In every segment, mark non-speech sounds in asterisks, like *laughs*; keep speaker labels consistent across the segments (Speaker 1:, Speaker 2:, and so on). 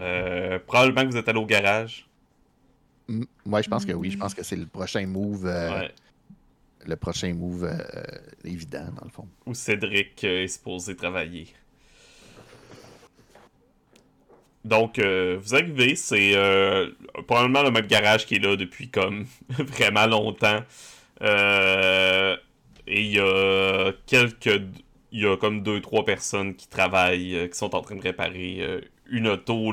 Speaker 1: Euh, probablement que vous êtes allé au garage.
Speaker 2: Mm, Ouais, je pense que oui. Je pense que c'est le prochain move. euh,
Speaker 1: Ouais.
Speaker 2: Le prochain move euh, évident, dans le fond.
Speaker 1: Où Cédric est supposé travailler. Donc, euh, vous arrivez, c'est euh, probablement le même garage qui est là depuis comme *laughs* vraiment longtemps. Euh, et il y a quelques. Il y a comme deux, trois personnes qui travaillent, qui sont en train de réparer une auto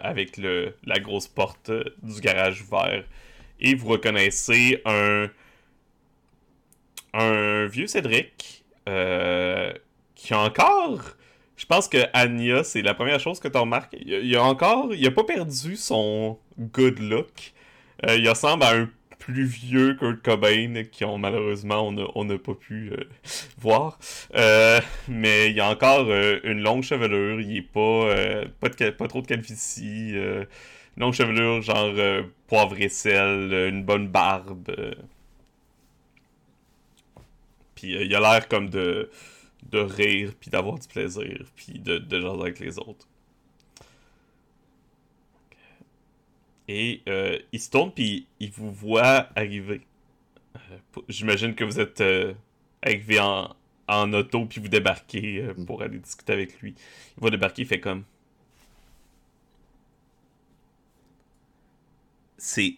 Speaker 1: avec la grosse porte du garage ouvert. Et vous reconnaissez un. Un vieux Cédric qui a encore. Je pense que Anya, c'est la première chose que tu remarques. Il, il a encore. Il a pas perdu son good look. Euh, il ressemble à un plus vieux Kurt Cobain qui ont malheureusement on n'a pas pu euh, *laughs* voir. Euh, mais il a encore une longue chevelure. Il est pas pas, pas trop de calvitie. longue chevelure genre poivre et sel, une bonne barbe. Puis il a l'air comme de, de rire, puis d'avoir du plaisir, puis de, de jaser avec les autres. Et euh, il se tourne, puis il vous voit arriver. Euh, J'imagine que vous êtes euh, arrivé en, en auto, puis vous débarquez euh, pour aller discuter avec lui. Il va débarquer, il fait comme... C'est...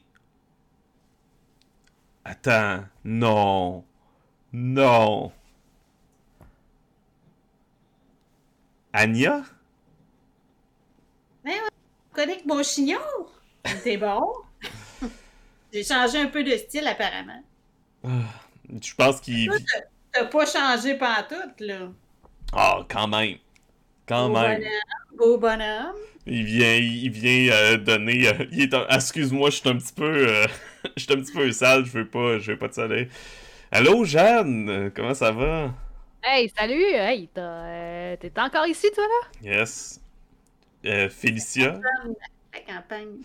Speaker 1: Attends, non... Non. Anya?
Speaker 3: Tu connais que mon chignon? T'es bon? *laughs* J'ai changé un peu de style, apparemment.
Speaker 1: Je pense qu'il.
Speaker 3: T'as- pas changé pantoute, là.
Speaker 1: Ah, quand même. Quand
Speaker 3: Beau
Speaker 1: même.
Speaker 3: bonhomme. Beau bonhomme.
Speaker 1: Il vient, il vient euh, donner. euh, il est un- ah, Excuse-moi, je suis un petit peu. euh, *laughs* je suis un petit peu sale, je veux pas, je veux pas te saler. Allô, Jeanne? Comment ça va?
Speaker 4: Hey, salut! Hey, t'as, euh, t'es encore ici, toi, là?
Speaker 1: Yes. Euh, Félicia?
Speaker 3: La campagne.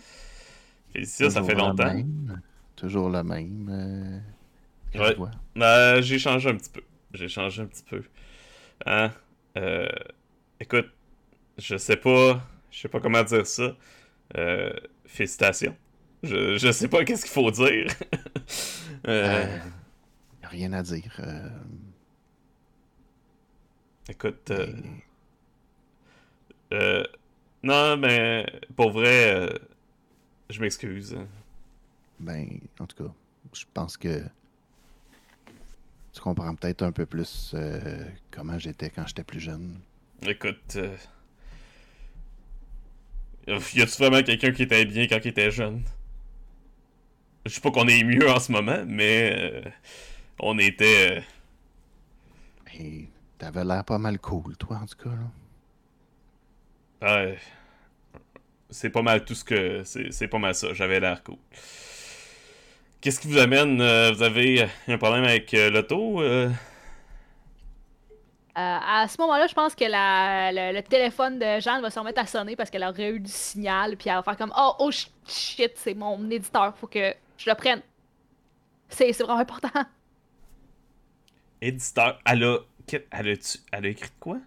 Speaker 1: Félicia, ça fait longtemps.
Speaker 2: même, toujours le même. euh,
Speaker 1: Ouais. Euh, j'ai changé un petit peu. J'ai changé un petit peu. Hein? Euh, écoute, je sais pas. Je sais pas comment dire ça. Euh, félicitations. Je, je sais pas qu'est-ce qu'il faut dire. *laughs* Euh,
Speaker 2: Euh, rien à dire.
Speaker 1: Écoute. euh, euh, non, mais pour vrai, euh, je m'excuse.
Speaker 2: Ben, en tout cas, je pense que tu comprends peut-être un peu plus euh, comment j'étais quand j'étais plus jeune.
Speaker 1: Écoute. euh, Y a-tu vraiment quelqu'un qui était bien quand il était jeune? Je sais pas qu'on est mieux en ce moment, mais on était.
Speaker 2: Et t'avais l'air pas mal cool, toi, en tout cas. Là.
Speaker 1: ouais, c'est pas mal tout ce que. C'est pas mal ça, j'avais l'air cool. Qu'est-ce qui vous amène? euh, vous avez un problème avec euh, l'auto? euh?
Speaker 4: Euh, à ce moment-là, je pense que la, le, le téléphone de Jeanne va se remettre à sonner parce qu'elle aurait eu du signal, puis elle va faire comme Oh, oh sh- shit, c'est mon éditeur, faut que je le prenne. C'est c'est vraiment important.
Speaker 1: Éditeur. Elle a. Elle a, elle a écrit de quoi?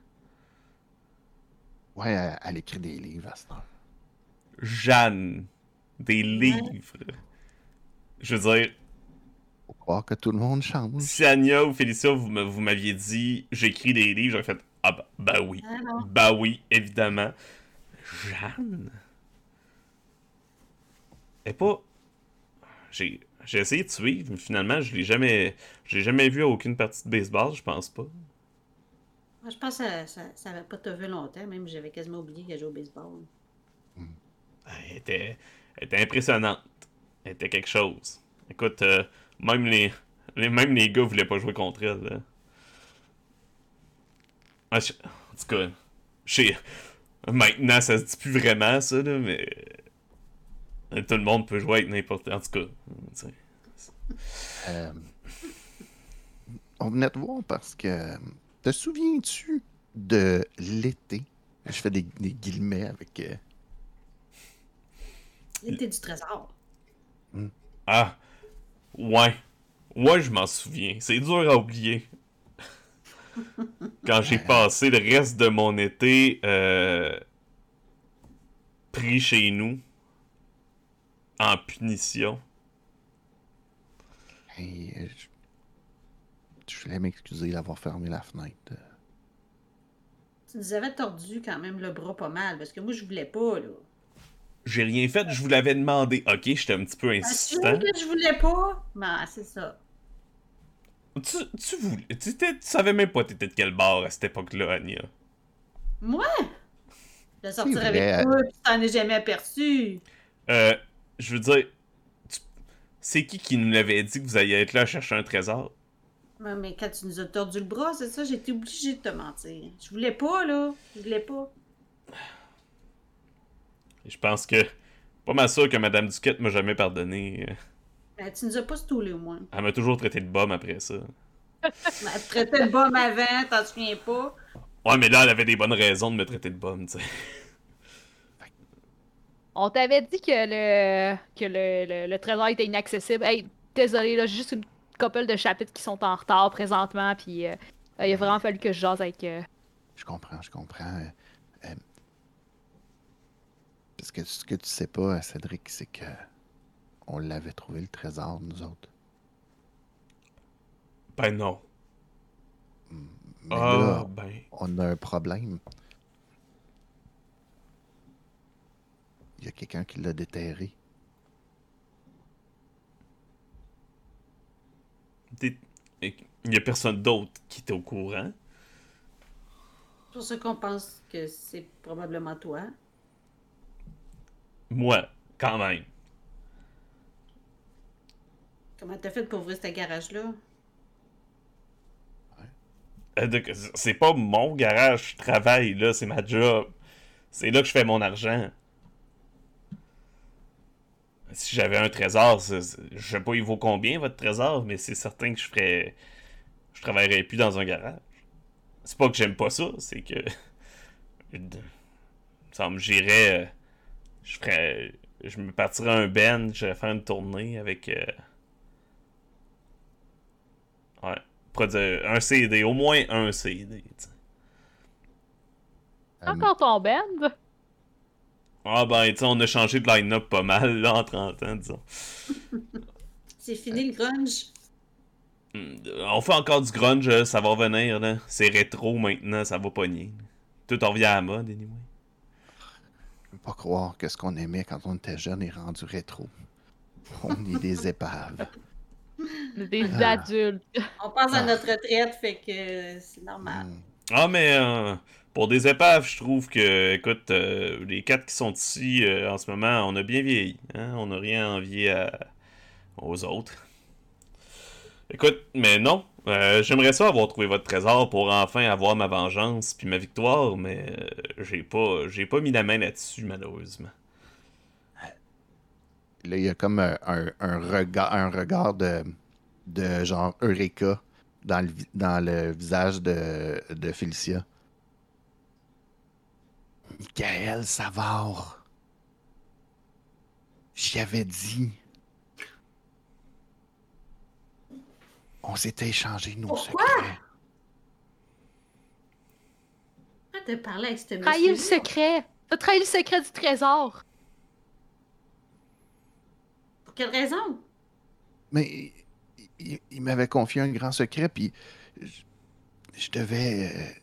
Speaker 2: Ouais, elle, elle écrit des livres à cette heure.
Speaker 1: Jeanne. Des livres. Je veux dire,
Speaker 2: Faut croire que tout le monde change.
Speaker 1: si Anya ou Félicia, vous m'aviez dit j'écris des livres, j'aurais fait Ah bah, bah oui.
Speaker 3: Ah.
Speaker 1: Bah oui, évidemment. Jeanne? Elle est pas. J'ai, j'ai essayé de suivre, mais finalement, je l'ai jamais. Je l'ai jamais vu à aucune partie de baseball, je pense pas.
Speaker 3: Moi, je pense que ça, ça, ça avait pas te vu longtemps. Même j'avais quasiment oublié qu'elle jouait au baseball.
Speaker 1: Elle était, elle était impressionnante. Elle était quelque chose. Écoute, euh, même les, les- même les gars voulaient pas jouer contre elle. là. Ah, je- en tout cas, je sais- maintenant ça se dit plus vraiment ça, là, mais euh, tout le monde peut jouer avec n'importe. En tout cas, tu sais.
Speaker 2: Euh, on venait te voir parce que. Te souviens-tu de l'été? Je fais des, des guillemets avec. euh,
Speaker 3: L'été du trésor.
Speaker 1: Ah, ouais. Ouais, je m'en souviens. C'est dur à oublier. Quand j'ai passé le reste de mon été euh, pris chez nous en punition.
Speaker 2: Hey, euh, je... je voulais m'excuser d'avoir fermé la fenêtre. euh.
Speaker 3: Tu nous avais tordu quand même le bras pas mal, parce que moi, je voulais pas, là.
Speaker 1: J'ai rien fait, je vous l'avais demandé. Ok, j'étais un petit peu insistant.
Speaker 3: que je voulais pas? Ben, c'est ça.
Speaker 1: Tu, tu voulais. Tu, savais même pas t'étais de quel bar à cette époque-là, Anya.
Speaker 3: Moi? De sortir
Speaker 2: vrai,
Speaker 3: avec
Speaker 2: euh,
Speaker 3: toi, tu t'en es jamais aperçu.
Speaker 1: Euh, je veux dire. C'est qui qui nous l'avait dit que vous alliez être là à chercher un trésor?
Speaker 3: Ouais, mais quand tu nous as tordu le bras, c'est ça, j'étais obligée de te mentir. Je voulais pas, là. Je voulais pas.
Speaker 1: Je pense que. Pas mal sûr que Madame Duquette m'a jamais pardonné.
Speaker 3: Ben, tu nous as pas stoulé, au moins.
Speaker 1: Elle m'a toujours traité de bum après ça. *laughs*
Speaker 3: Elle te traitait de bum avant, t'en souviens pas?
Speaker 1: Ouais, mais là, elle avait des bonnes raisons de me traiter de bum, tu sais.
Speaker 4: On t'avait dit que le que le, le, le trésor était inaccessible. Hey, désolé, là, j'ai juste une couple de chapitres qui sont en retard présentement, puis euh, euh, il a vraiment fallu que je jase avec. euh,
Speaker 2: Je comprends, je comprends. euh, euh, parce que ce que tu sais pas, Cédric, c'est que on l'avait trouvé le trésor, nous autres.
Speaker 1: Ben non.
Speaker 2: Mais
Speaker 1: Ah,
Speaker 2: là,
Speaker 1: ben.
Speaker 2: on a un problème. Il y a quelqu'un qui l'a déterré.
Speaker 1: Il y a personne d'autre qui était au courant.
Speaker 3: C'est pour ça qu'on pense que c'est probablement toi.
Speaker 1: Moi, quand même.
Speaker 3: Comment t'as fait pour ouvrir ce garage-là?
Speaker 1: Euh, C'est pas mon garage, je travaille là, c'est ma job. C'est là que je fais mon argent. Si j'avais un trésor, c'est- c'est- je sais pas il vaut combien votre trésor, mais c'est certain que je ferais. Je travaillerais plus dans un garage. C'est pas que j'aime pas ça, c'est que. *laughs* Ça me j'irais. euh, Je ferais. Je me partirais un band, j'irais faire une tournée avec. euh, Ouais. Produire un CD, au moins un CD. tu sais.
Speaker 2: Euh,
Speaker 4: Encore ton band?
Speaker 1: Ah ben, tu sais, on a changé de line-up pas mal là, en 30 ans, disons. *laughs*
Speaker 3: C'est fini le grunge?
Speaker 1: Hmm, On fait encore du grunge, euh, ça va revenir, là. C'est rétro maintenant, ça va pogner. Tout en revient à la mode, anyway.
Speaker 2: Je peux pas croire que ce qu'on aimait quand on était jeune est rendu rétro. On est des *laughs* épaves.
Speaker 4: Des
Speaker 2: Ah.
Speaker 4: adultes.
Speaker 3: On passe à
Speaker 2: Ah.
Speaker 3: notre retraite, fait que c'est normal.
Speaker 2: Hmm.
Speaker 1: Ah, mais euh, pour des épaves, je trouve que, écoute, euh, les quatre qui sont ici euh, en ce moment, on a bien vieilli. Hein? On n'a rien à- aux autres. Écoute, mais non. euh, J'aimerais ça avoir trouvé votre trésor pour enfin avoir ma vengeance puis ma victoire, mais j'ai pas, j'ai pas mis la main là-dessus, malheureusement.
Speaker 2: Là, il y a comme un, regard, de, de genre Eureka dans le, visage de, de Félicia. Michael Savard. J'y avais dit. On s'était échangé nos
Speaker 3: Pourquoi?
Speaker 2: secrets.
Speaker 3: Ah, t'as parlé avec ce
Speaker 4: Trahi le
Speaker 3: monsieur.
Speaker 4: secret. T'as trahi le secret du trésor.
Speaker 3: Pour quelle raison?
Speaker 2: Mais il, il- il m'avait confié un grand secret, puis je, je devais.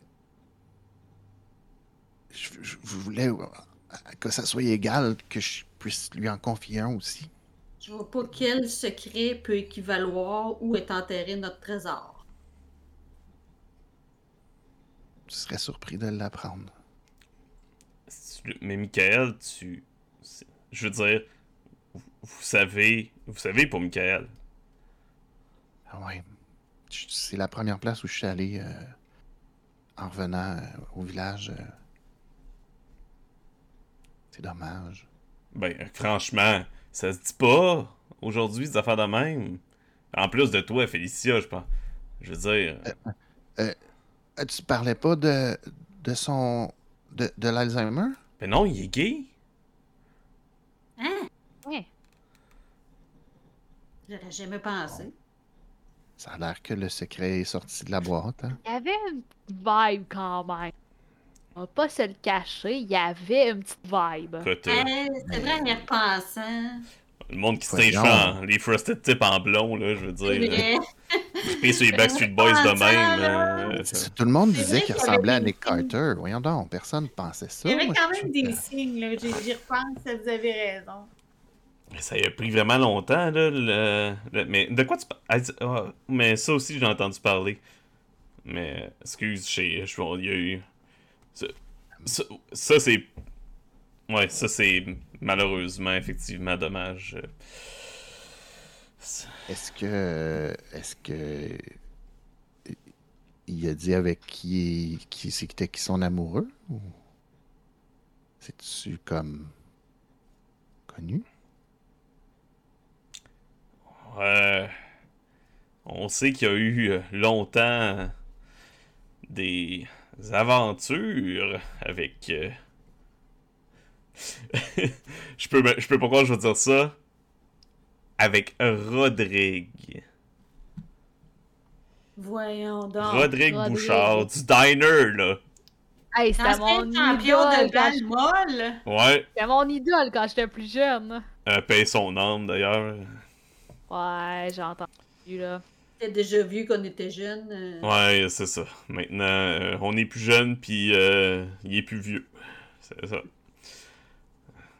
Speaker 2: Je, je voulais euh, que ça soit égal, que je puisse lui en confier un aussi.
Speaker 3: Je vois pas quel secret peut équivaloir où est enterré notre trésor.
Speaker 2: Je serais surpris de l'apprendre.
Speaker 1: Tu- Mais Michael, tu. Je veux dire, vous, savez. Vous savez pour Michael.
Speaker 2: Ah ouais. C'est la première place où je suis allé euh, en revenant euh, au village. euh. C'est dommage.
Speaker 1: Ben, franchement, ça se dit pas aujourd'hui des affaires de même. En plus de toi, Félicia, je pense. Je veux dire.
Speaker 2: Euh, tu parlais pas de, de son. de, de l'Alzheimer?
Speaker 1: Ben non, il est gay.
Speaker 3: Hein? J'aurais jamais pensé.
Speaker 2: Ça a l'air que le secret est sorti de la boîte. Hein?
Speaker 4: Il y avait une vibe quand même. On va pas se le cacher, il y avait une petite vibe.
Speaker 1: Écoute, euh,
Speaker 3: Eh, c'est vrai, en y repensant.
Speaker 1: le monde qui se en- les Frosted Tips en blond, là, je veux
Speaker 3: C'est
Speaker 1: dire.
Speaker 3: vrai.
Speaker 1: Triper sur les Backstreet Boys de même. euh,
Speaker 2: Tout le monde
Speaker 3: C'est
Speaker 2: disait
Speaker 3: vrai
Speaker 2: qu'il ressemblait à Nick. Carter. Voyons donc, personne pensait ça.
Speaker 3: Il y avait quand
Speaker 2: je
Speaker 3: même des
Speaker 2: que-
Speaker 3: signes, là. J'y repense, vous avez raison.
Speaker 1: Ça a pris vraiment longtemps, là. le- le- Mais de quoi tu parles Mais ça aussi, j'ai entendu parler. Mais, excuse, je je- il y a eu. Ça, ça, ça, c'est. Ouais, ça, c'est malheureusement, effectivement, dommage.
Speaker 2: Est-ce que. Est-ce que. Il a dit avec qui, qui c'était qui son amoureux ou c'est-tu comme connu?
Speaker 1: Ouais. On sait qu'il y a eu euh, longtemps des aventures avec. euh, *laughs* je peux me- je peux pas croire que je veux dire ça. Avec Rodrigue.
Speaker 3: Voyons donc.
Speaker 1: Rodrigue
Speaker 4: Rodrigue.
Speaker 1: Bouchard, du diner, là.
Speaker 4: Hey, c'était mon
Speaker 3: champion
Speaker 4: idole
Speaker 3: de balle molle.
Speaker 1: Ouais.
Speaker 4: C'était mon idole quand j'étais plus jeune.
Speaker 1: Euh, paye son âme, d'ailleurs.
Speaker 4: Ouais, j'ai entendu là.
Speaker 3: T'as déjà vu qu'on était jeunes. euh,
Speaker 1: Ouais, c'est ça. Maintenant, euh, on est plus jeune, puis euh, il est plus vieux. C'est ça.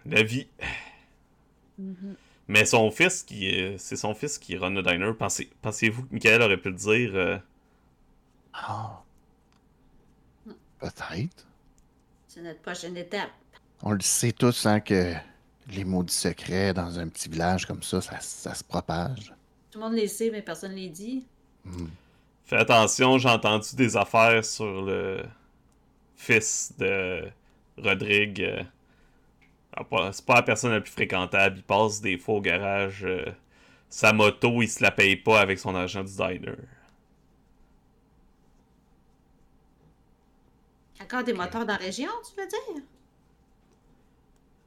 Speaker 1: La vie.
Speaker 3: mhm.
Speaker 1: Mais son fils, qui est- c'est son fils qui run le diner. Pensez, pensez-vous que Michael aurait pu le dire euh,
Speaker 2: Ah. Peut-être.
Speaker 3: C'est notre prochaine étape.
Speaker 2: On le sait tous, hein, que les maudits secrets dans un petit village comme ça, ça, ça se propage.
Speaker 3: Tout le monde les sait, mais personne ne les dit.
Speaker 2: Hmm.
Speaker 1: Fais attention, j'ai entendu des affaires sur le fils de Rodrigue? euh, ah, pas- C'est pas la personne la plus fréquentable. Il passe des fois au garage. euh, sa moto, il se la paye pas avec son argent du diner.
Speaker 3: Encore des moteurs dans la région, tu veux dire?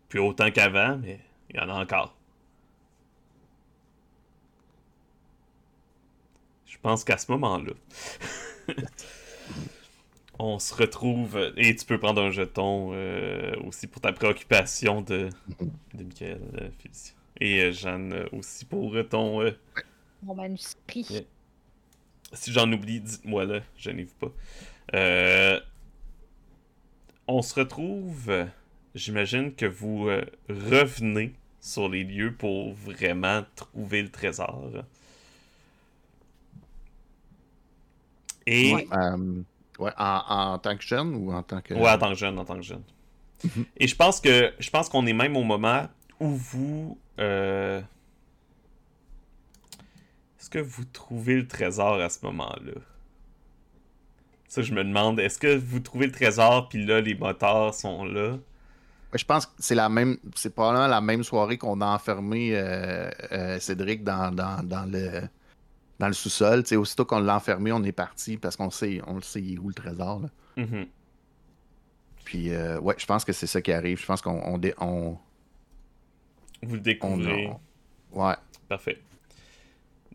Speaker 1: Plus autant qu'avant, mais il y en a encore. Pense qu'à ce moment-là, *laughs* on se retrouve. Et tu peux prendre un jeton euh, aussi pour ta préoccupation de, de Michael, euh. Et euh, Jeanne aussi pour ton.
Speaker 4: Mon manuscrit.
Speaker 1: Yeah. si j'en oublie, dites-moi là, gênez-vous pas. On se retrouve. J'imagine que vous revenez sur les lieux pour vraiment trouver le trésor. Et.
Speaker 2: Ouais, euh, ouais, en, en tant que jeune ou en tant que.
Speaker 1: Ouais, en tant que jeune, en tant que jeune. Et je pense que je pense qu'on est même au moment où vous euh, est-ce que vous trouvez le trésor à ce moment-là? Ça je me demande, est-ce que vous trouvez le trésor puis là les moteurs sont là?
Speaker 2: Ouais, je pense que c'est la même. C'est probablement la même soirée qu'on a enfermé euh, euh, Cédric dans, dans, dans le dans le sous-sol. Tu sais, aussitôt qu'on l'a enfermé, on est parti parce qu'on sait, on le sait où le trésor. là.
Speaker 1: Mhm.
Speaker 2: Puis euh, ouais, je pense que c'est ça qui arrive. Je pense qu'on on,
Speaker 1: Vous le découvrez.
Speaker 2: on- ouais.
Speaker 1: Parfait.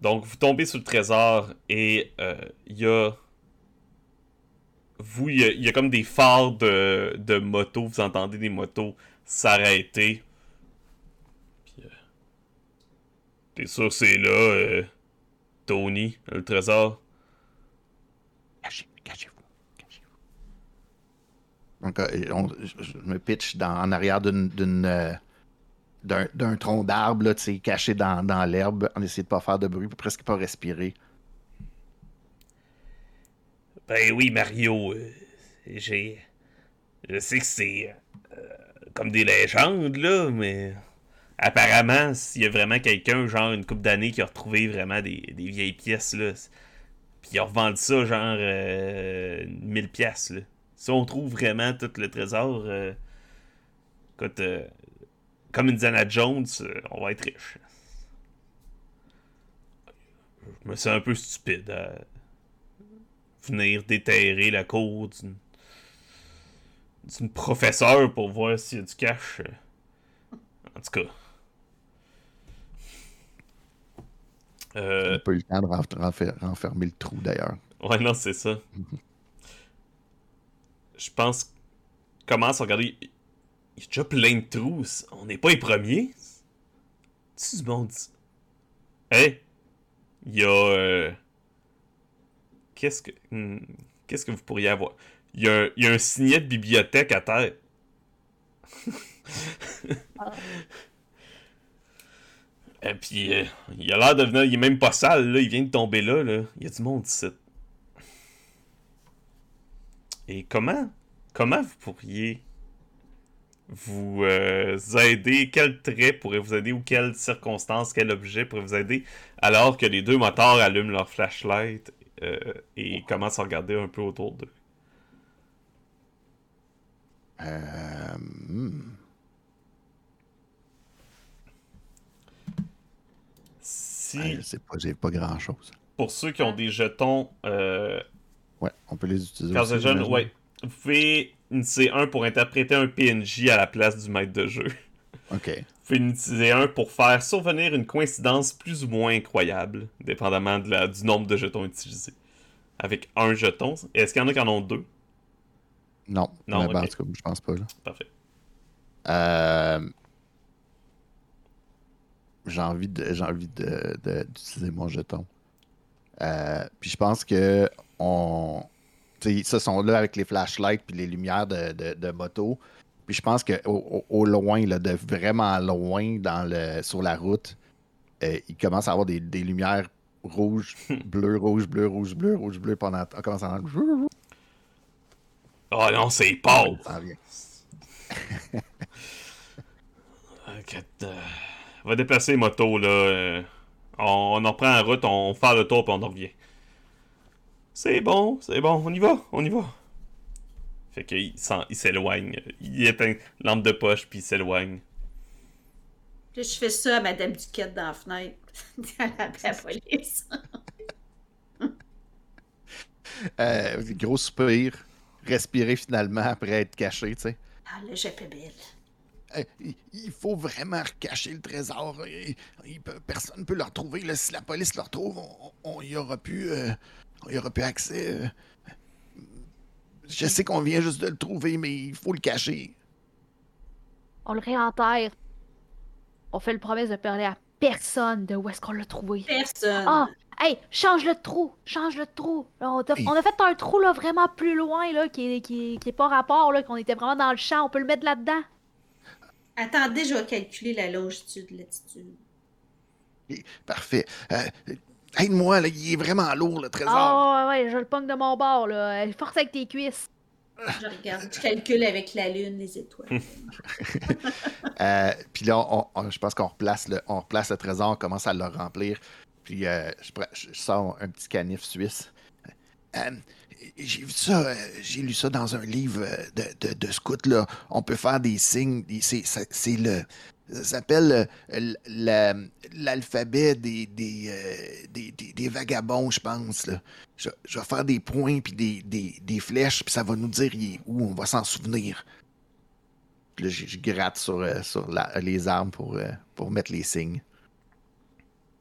Speaker 1: Donc, vous tombez sur le trésor et euh, il y a. Vous, il y a, il y a comme des phares de, de motos. Vous entendez des motos s'arrêter. Puis. euh, T'es sûr que c'est là, euh, Tony, le trésor?
Speaker 2: Cachez, cachez-vous. cachez-vous. Donc, euh, on- je, je me pitch dans, en arrière d'une, euh, d'un, d'un tronc d'arbre, caché dans, dans l'herbe. On essaie de pas faire de bruit, puis presque pas respirer.
Speaker 1: Ben oui, Mario. euh, j'ai. Je sais que c'est. euh, comme des légendes, là, mais. Apparemment, s'il y a vraiment quelqu'un, genre une couple d'années, qui a retrouvé vraiment des, vieilles pièces, là. Puis il a revendu ça, genre. euh, 1000 pièces, là. Si on trouve vraiment tout le trésor. euh, écoute. euh, comme Indiana Jones, euh, on va être riche. Je me sens un peu stupide à venir déterrer la cour d'une d'une professeure pour voir s'il y a du cash. En tout cas.
Speaker 2: On
Speaker 1: Euh,
Speaker 2: n'a pas eu le temps de renf- renfer- renfermer le trou d'ailleurs.
Speaker 1: Ouais, non, c'est ça. Je pense. Commence à regarder. Il y a déjà plein de trous. On n'est pas les premiers. Tu du monde. Hey! Il y a. euh, Qu'est-ce que. hmm, Qu'est-ce que vous pourriez avoir? Il y a, il y a un signet de bibliothèque à terre. Et puis, euh, il a l'air de venir. Il est même pas sale, là. Il vient de tomber là, là. Il y a du monde ici. Et comment, comment vous pourriez vous euh, aider, quel trait pourrait vous aider ou quelle circonstance, quel objet pourrait vous aider alors que les deux moteurs allument leur flashlight euh, et commencent à regarder un peu autour d'eux?
Speaker 2: Euh, hmm.
Speaker 1: Si,
Speaker 2: Ouais, je sais pas, j'ai pas grand chose.
Speaker 1: pour ceux qui ont des jetons euh,
Speaker 2: Ouais, on peut les utiliser.
Speaker 1: Quand jeune, ouais. Vous pouvez utiliser un pour interpréter un PNJ à la place du maître de jeu.
Speaker 2: Ok.
Speaker 1: Vous pouvez en utiliser un pour faire survenir une coïncidence plus ou moins incroyable, dépendamment de la, du nombre de jetons utilisés. Avec un jeton. Est-ce qu'il y en a qui en ont deux?
Speaker 2: Non,
Speaker 1: Non,
Speaker 2: mais ben, en tout cas, je pense pas. Là.
Speaker 1: Parfait.
Speaker 2: Euh, J'ai envie de j'ai envie de, d'utiliser mon jeton. Euh, puis je pense que on. Tu sais, ça sont là avec les flashlights puis les lumières de, de, de moto. Puis je pense que au, au- loin, là, de vraiment loin dans le, sur la route, euh, il commence à avoir des, des lumières rouges, bleues, rouge, bleu, rouge, bleu, rouge, bleu pendant. On commence à entendre.
Speaker 1: Oh non, c'est Paul!
Speaker 2: Ça vient. *laughs*
Speaker 1: On va déplacer les motos, là. euh, on, on en prend en route, on fait le tour, puis on en revient. C'est bon, c'est bon, on y va, on y va. Fait qu'il il s'éloigne. Il éteint lampe de poche, puis il s'éloigne.
Speaker 3: Je fais ça à Madame Duquette dans la fenêtre. *laughs* Elle la police. *laughs*
Speaker 2: Euh, gros soupir, respirer finalement après être caché, tu sais.
Speaker 3: Ah, là, j'appelle Bill.
Speaker 2: Euh, il- faut vraiment recacher le trésor. Il- il peut- personne ne peut le retrouver. là. Si la police le retrouve, on, on y aura plus, euh, on y aura plus accès. euh. Je sais qu'on vient juste de le trouver, mais il faut le cacher.
Speaker 4: On le réenterre. On fait le promesse de parler à personne de où est-ce qu'on l'a trouvé.
Speaker 3: Personne.
Speaker 4: Ah! Hey, change le trou! Change le trou! On, a,
Speaker 2: Hey.
Speaker 4: on a fait un trou là, vraiment plus loin, là, qui est, qui, qui est pas rapport, là, qu'on était vraiment dans le champ. On peut le mettre là-dedans.
Speaker 3: Attendez, je vais calculer la longitude, latitude.
Speaker 2: Et- Parfait. Euh, Aide-moi, là, il est vraiment lourd, le trésor.
Speaker 4: Ah ouais, ouais, je le pogne de mon bord, là. Euh, Force avec tes cuisses.
Speaker 3: Je regarde, je calcule avec la lune, les étoiles. *laughs* *laughs*
Speaker 2: Euh, puis là, on- on- je pense qu'on replace, le, on replace le trésor, on commence à le remplir. Puis euh, je, sors un petit canif suisse. J'ai vu ça, euh, j'ai lu ça dans un livre euh, de, de, de scout. Là. On peut faire des signes. c'est, c'est- c'est le. Ça s'appelle euh, l'alphabet des, des, euh, des, des- des vagabonds, je pense. Là. Je, je vais faire des points puis des, des, des flèches, puis ça va nous dire où, on va s'en souvenir. Puis là, je, je gratte sur, euh, sur la- les armes pour, euh, pour mettre les signes.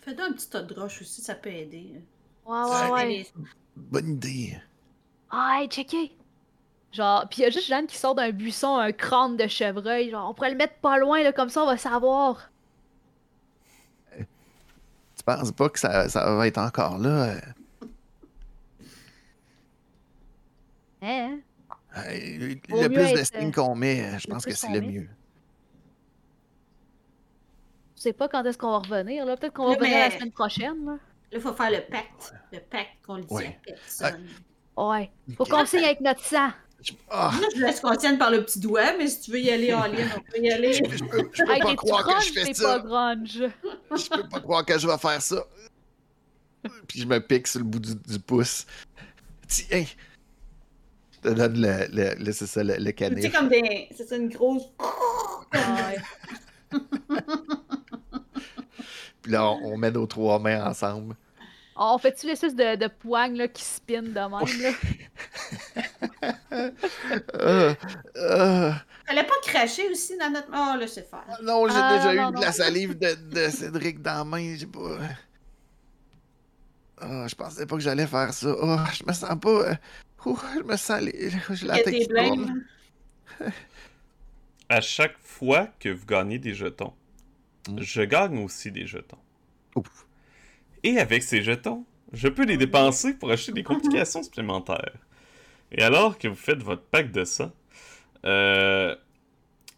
Speaker 3: Fais donc un petit tas de roche aussi, ça peut aider.
Speaker 4: Ouais, ouais,
Speaker 3: Ouais,
Speaker 4: ouais.
Speaker 2: Bonne idée.
Speaker 4: Ah, hey, checké! Genre, pis y a juste Jeanne qui sort d'un buisson un crâne de chevreuil. Genre, on pourrait le mettre pas loin, là, comme ça, on va savoir.
Speaker 2: Tu penses pas que ça, ça va être encore là? euh?
Speaker 4: Hein?
Speaker 2: Euh, le plus de signes
Speaker 4: euh,
Speaker 2: qu'on met, euh, je pense que c'est le
Speaker 4: met.
Speaker 2: mieux.
Speaker 4: Je sais pas quand est-ce qu'on va revenir, là. Peut-être qu'on va revenir la semaine prochaine, là.
Speaker 3: Là, il faut faire le pacte. Le pacte qu'on le dit
Speaker 2: Ouais.
Speaker 3: à personne.
Speaker 4: Ouais. Faut qu'on signe avec notre sang.
Speaker 2: Je, ah,
Speaker 3: je laisse qu'on tienne par le petit doigt, mais si tu veux y aller en ligne, on peut y aller.
Speaker 2: je, je peux, je peux
Speaker 4: Hey,
Speaker 2: pas croire que
Speaker 4: grunge
Speaker 2: je fais ça.
Speaker 4: pas grunge?
Speaker 2: Je peux pas croire que je vais faire ça. Puis je me pique sur le bout du, du pouce. Tiens! Je te donne le, le, le- c'est ça, le, le
Speaker 3: Tu sais,
Speaker 2: canif.
Speaker 3: comme des. C'est ça, une grosse.
Speaker 4: Ouais. *laughs*
Speaker 2: Puis là, on, on met nos trois mains ensemble.
Speaker 4: Oh, on fait-tu l'espèce de, de poigne, là, qui spin de même, là?
Speaker 2: Ah. *laughs*
Speaker 3: Fallait pas cracher aussi dans notre. Oh, là, c'est faire.
Speaker 2: non, j'ai
Speaker 4: Ah,
Speaker 2: déjà
Speaker 4: non,
Speaker 2: eu de la salive de, *laughs* de Cédric dans la main. J'ai pas. Ah, je pensais pas que j'allais faire ça. Oh, je me sens pas. euh, ouh, je me sens. Les... J'ai la tête.
Speaker 1: À chaque fois que vous gagnez des jetons,
Speaker 2: Mm.
Speaker 1: je gagne aussi des jetons.
Speaker 2: Ouf.
Speaker 1: Et avec ces jetons, je peux les dépenser pour acheter des complications supplémentaires. Et alors que vous faites votre pack de ça, euh,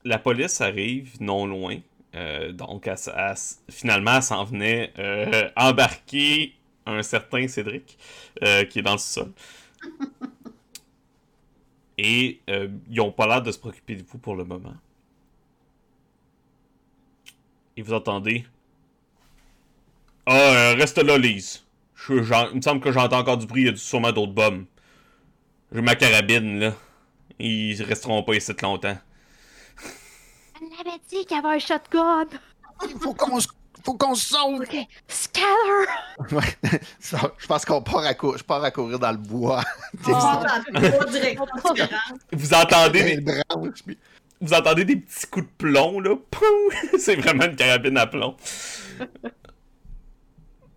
Speaker 1: la police arrive non loin. Euh, donc, finalement, elle s'en venait euh, embarquer un certain Cédric qui est dans le sol. Et ils ont pas l'air de se préoccuper de vous pour le moment. Et vous entendez Ah, euh, reste là, Lise. Je- il me semble que j'entends encore du bruit, il y a sûrement d'autres bombes. J'ai ma carabine, là. Ils resteront pas ici longtemps.
Speaker 4: Elle avait dit qu'il y avait un shotgun.
Speaker 2: Il faut qu'on se faut qu'on se sauve!
Speaker 4: Ok. Scanner!
Speaker 2: Ouais. *laughs* Ça, je pense qu'on part à, cou- je pars à courir dans le bois.
Speaker 3: Dans.
Speaker 1: Vous entendez
Speaker 2: Des
Speaker 1: des,
Speaker 2: branches, puis-
Speaker 1: vous entendez des petits coups de plomb, là. *laughs* C'est vraiment une carabine à plomb.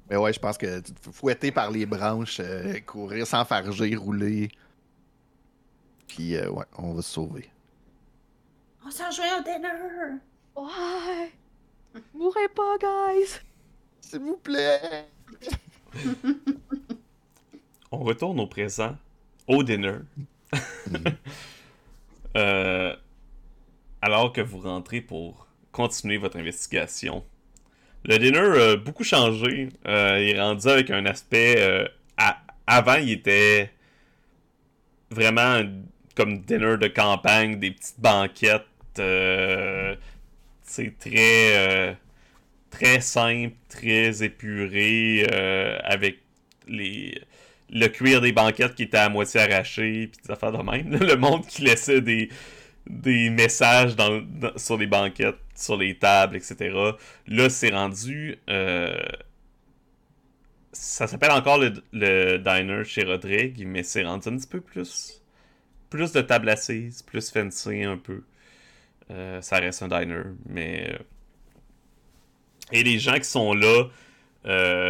Speaker 2: Mais ouais, je pense que tu te fais fouetter par les branches, euh, courir, s'enfarger, rouler. Puis, euh, ouais, on va se sauver.
Speaker 3: On s'en joint au dinner.
Speaker 4: Ouais. Mourrez pas, guys.
Speaker 2: S'il vous plaît! *laughs*
Speaker 1: On retourne au présent, au dinner. *laughs* Euh, alors que vous rentrez pour continuer votre investigation. Le dinner a beaucoup changé. Euh, il est rendu avec un aspect... euh, avant, il était vraiment comme dinner de campagne, des petites banquettes. c'est très... euh, très simple, très épuré, avec les le cuir des banquettes qui était à moitié arraché, puis des affaires de même. *laughs* Le monde qui laissait des, des messages sur les banquettes, sur les tables, etc. Là, c'est rendu... euh, ça s'appelle encore le, diner chez Rodrigue, mais c'est rendu un petit peu plus... Plus de tables assises, plus fancy un peu. Euh, ça reste un diner, mais... euh, Et les gens qui sont là,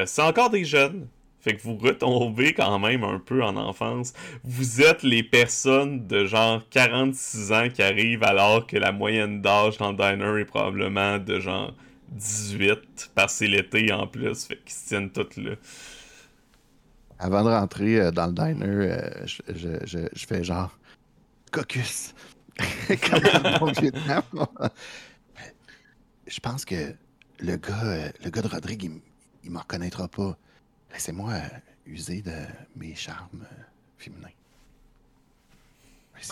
Speaker 1: c'est encore des jeunes. Fait que vous retombez quand même un peu en enfance. Vous êtes les personnes de genre 46 ans qui arrivent alors que la moyenne d'âge dans le diner est probablement de genre 18, parce que c'est l'été en plus, fait qu'ils se tiennent toutes là.
Speaker 2: Avant de rentrer euh, dans le diner, euh, je, fais genre caucus. *laughs* *laughs* Je pense que le gars, euh, le gars de Rodrigue, il, il me reconnaîtra pas. Laissez-moi euh, user de mes charmes euh, féminins.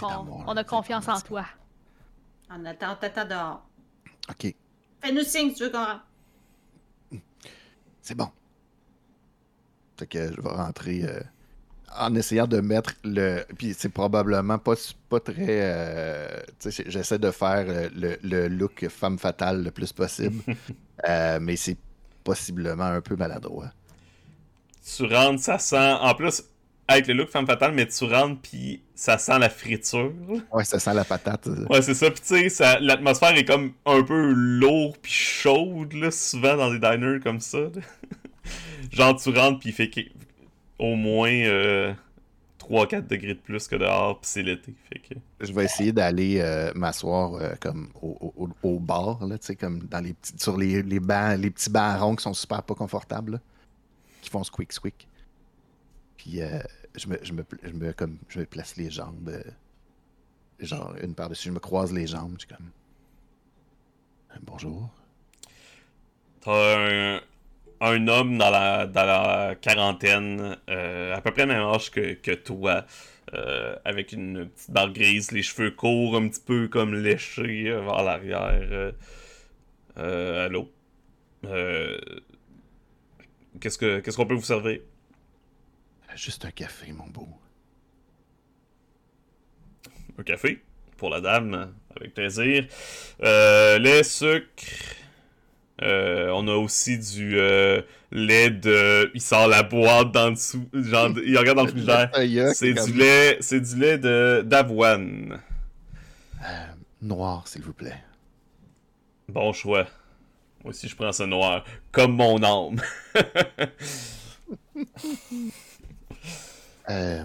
Speaker 2: D'avoir
Speaker 4: on a confiance en toi.
Speaker 3: On attend, t'attends dehors.
Speaker 2: Ok,
Speaker 3: Fais-nous signe si tu veux qu'on rentre.
Speaker 2: c'est bon. Fait que je vais rentrer euh, en essayant de mettre le. Puis c'est probablement pas, pas très. euh, tu sais, j'essaie de faire le, le look femme fatale le plus possible. *laughs* Euh, mais c'est possiblement un peu maladroit.
Speaker 1: Tu rentres, ça sent. En plus, avec le look femme fatale, mais tu rentres, puis ça sent la friture.
Speaker 2: Ouais, ça sent la patate. euh.
Speaker 1: Ouais, c'est ça. Puis tu sais, l'atmosphère est comme un peu lourde puis chaude, là, souvent dans des diners comme ça. *laughs* Genre, tu rentres, puis il fait au moins euh, 3-4 degrés de plus que dehors, puis c'est l'été. Que...
Speaker 2: Je vais essayer d'aller euh, m'asseoir euh, comme au, au, au bar, là, tu sais, comme dans les petits, sur les, les bancs, les petits bancs ronds qui sont super pas confortables, là, qui font squeak squeak. Puis euh, je me, je me, je me, comme, je me place les jambes, euh, genre une par-dessus, je me croise les jambes, je suis comme, Euh, bonjour.
Speaker 1: T'as un, homme dans la, dans la quarantaine, euh, à peu près même âge que, que toi, avec une petite barre grise, les cheveux courts, un petit peu comme léchés vers l'arrière. Euh, allô? Qu'est-ce que qu'est-ce qu'on peut vous servir?
Speaker 2: Juste un café, mon beau.
Speaker 1: Un café? Pour la dame, avec plaisir. Euh, lait, sucre. Euh, on a aussi du euh, lait de. Il sort la boîte dans le dessous. Genre, il regarde dans le *laughs* frigidaire.
Speaker 2: Feuillat,
Speaker 1: C'est
Speaker 2: comme,
Speaker 1: du lait, c'est du lait de d'avoine.
Speaker 2: euh, noir, s'il vous plaît.
Speaker 1: Bon choix. Moi aussi, je prends ça noir, comme mon âme. *laughs*
Speaker 2: Euh,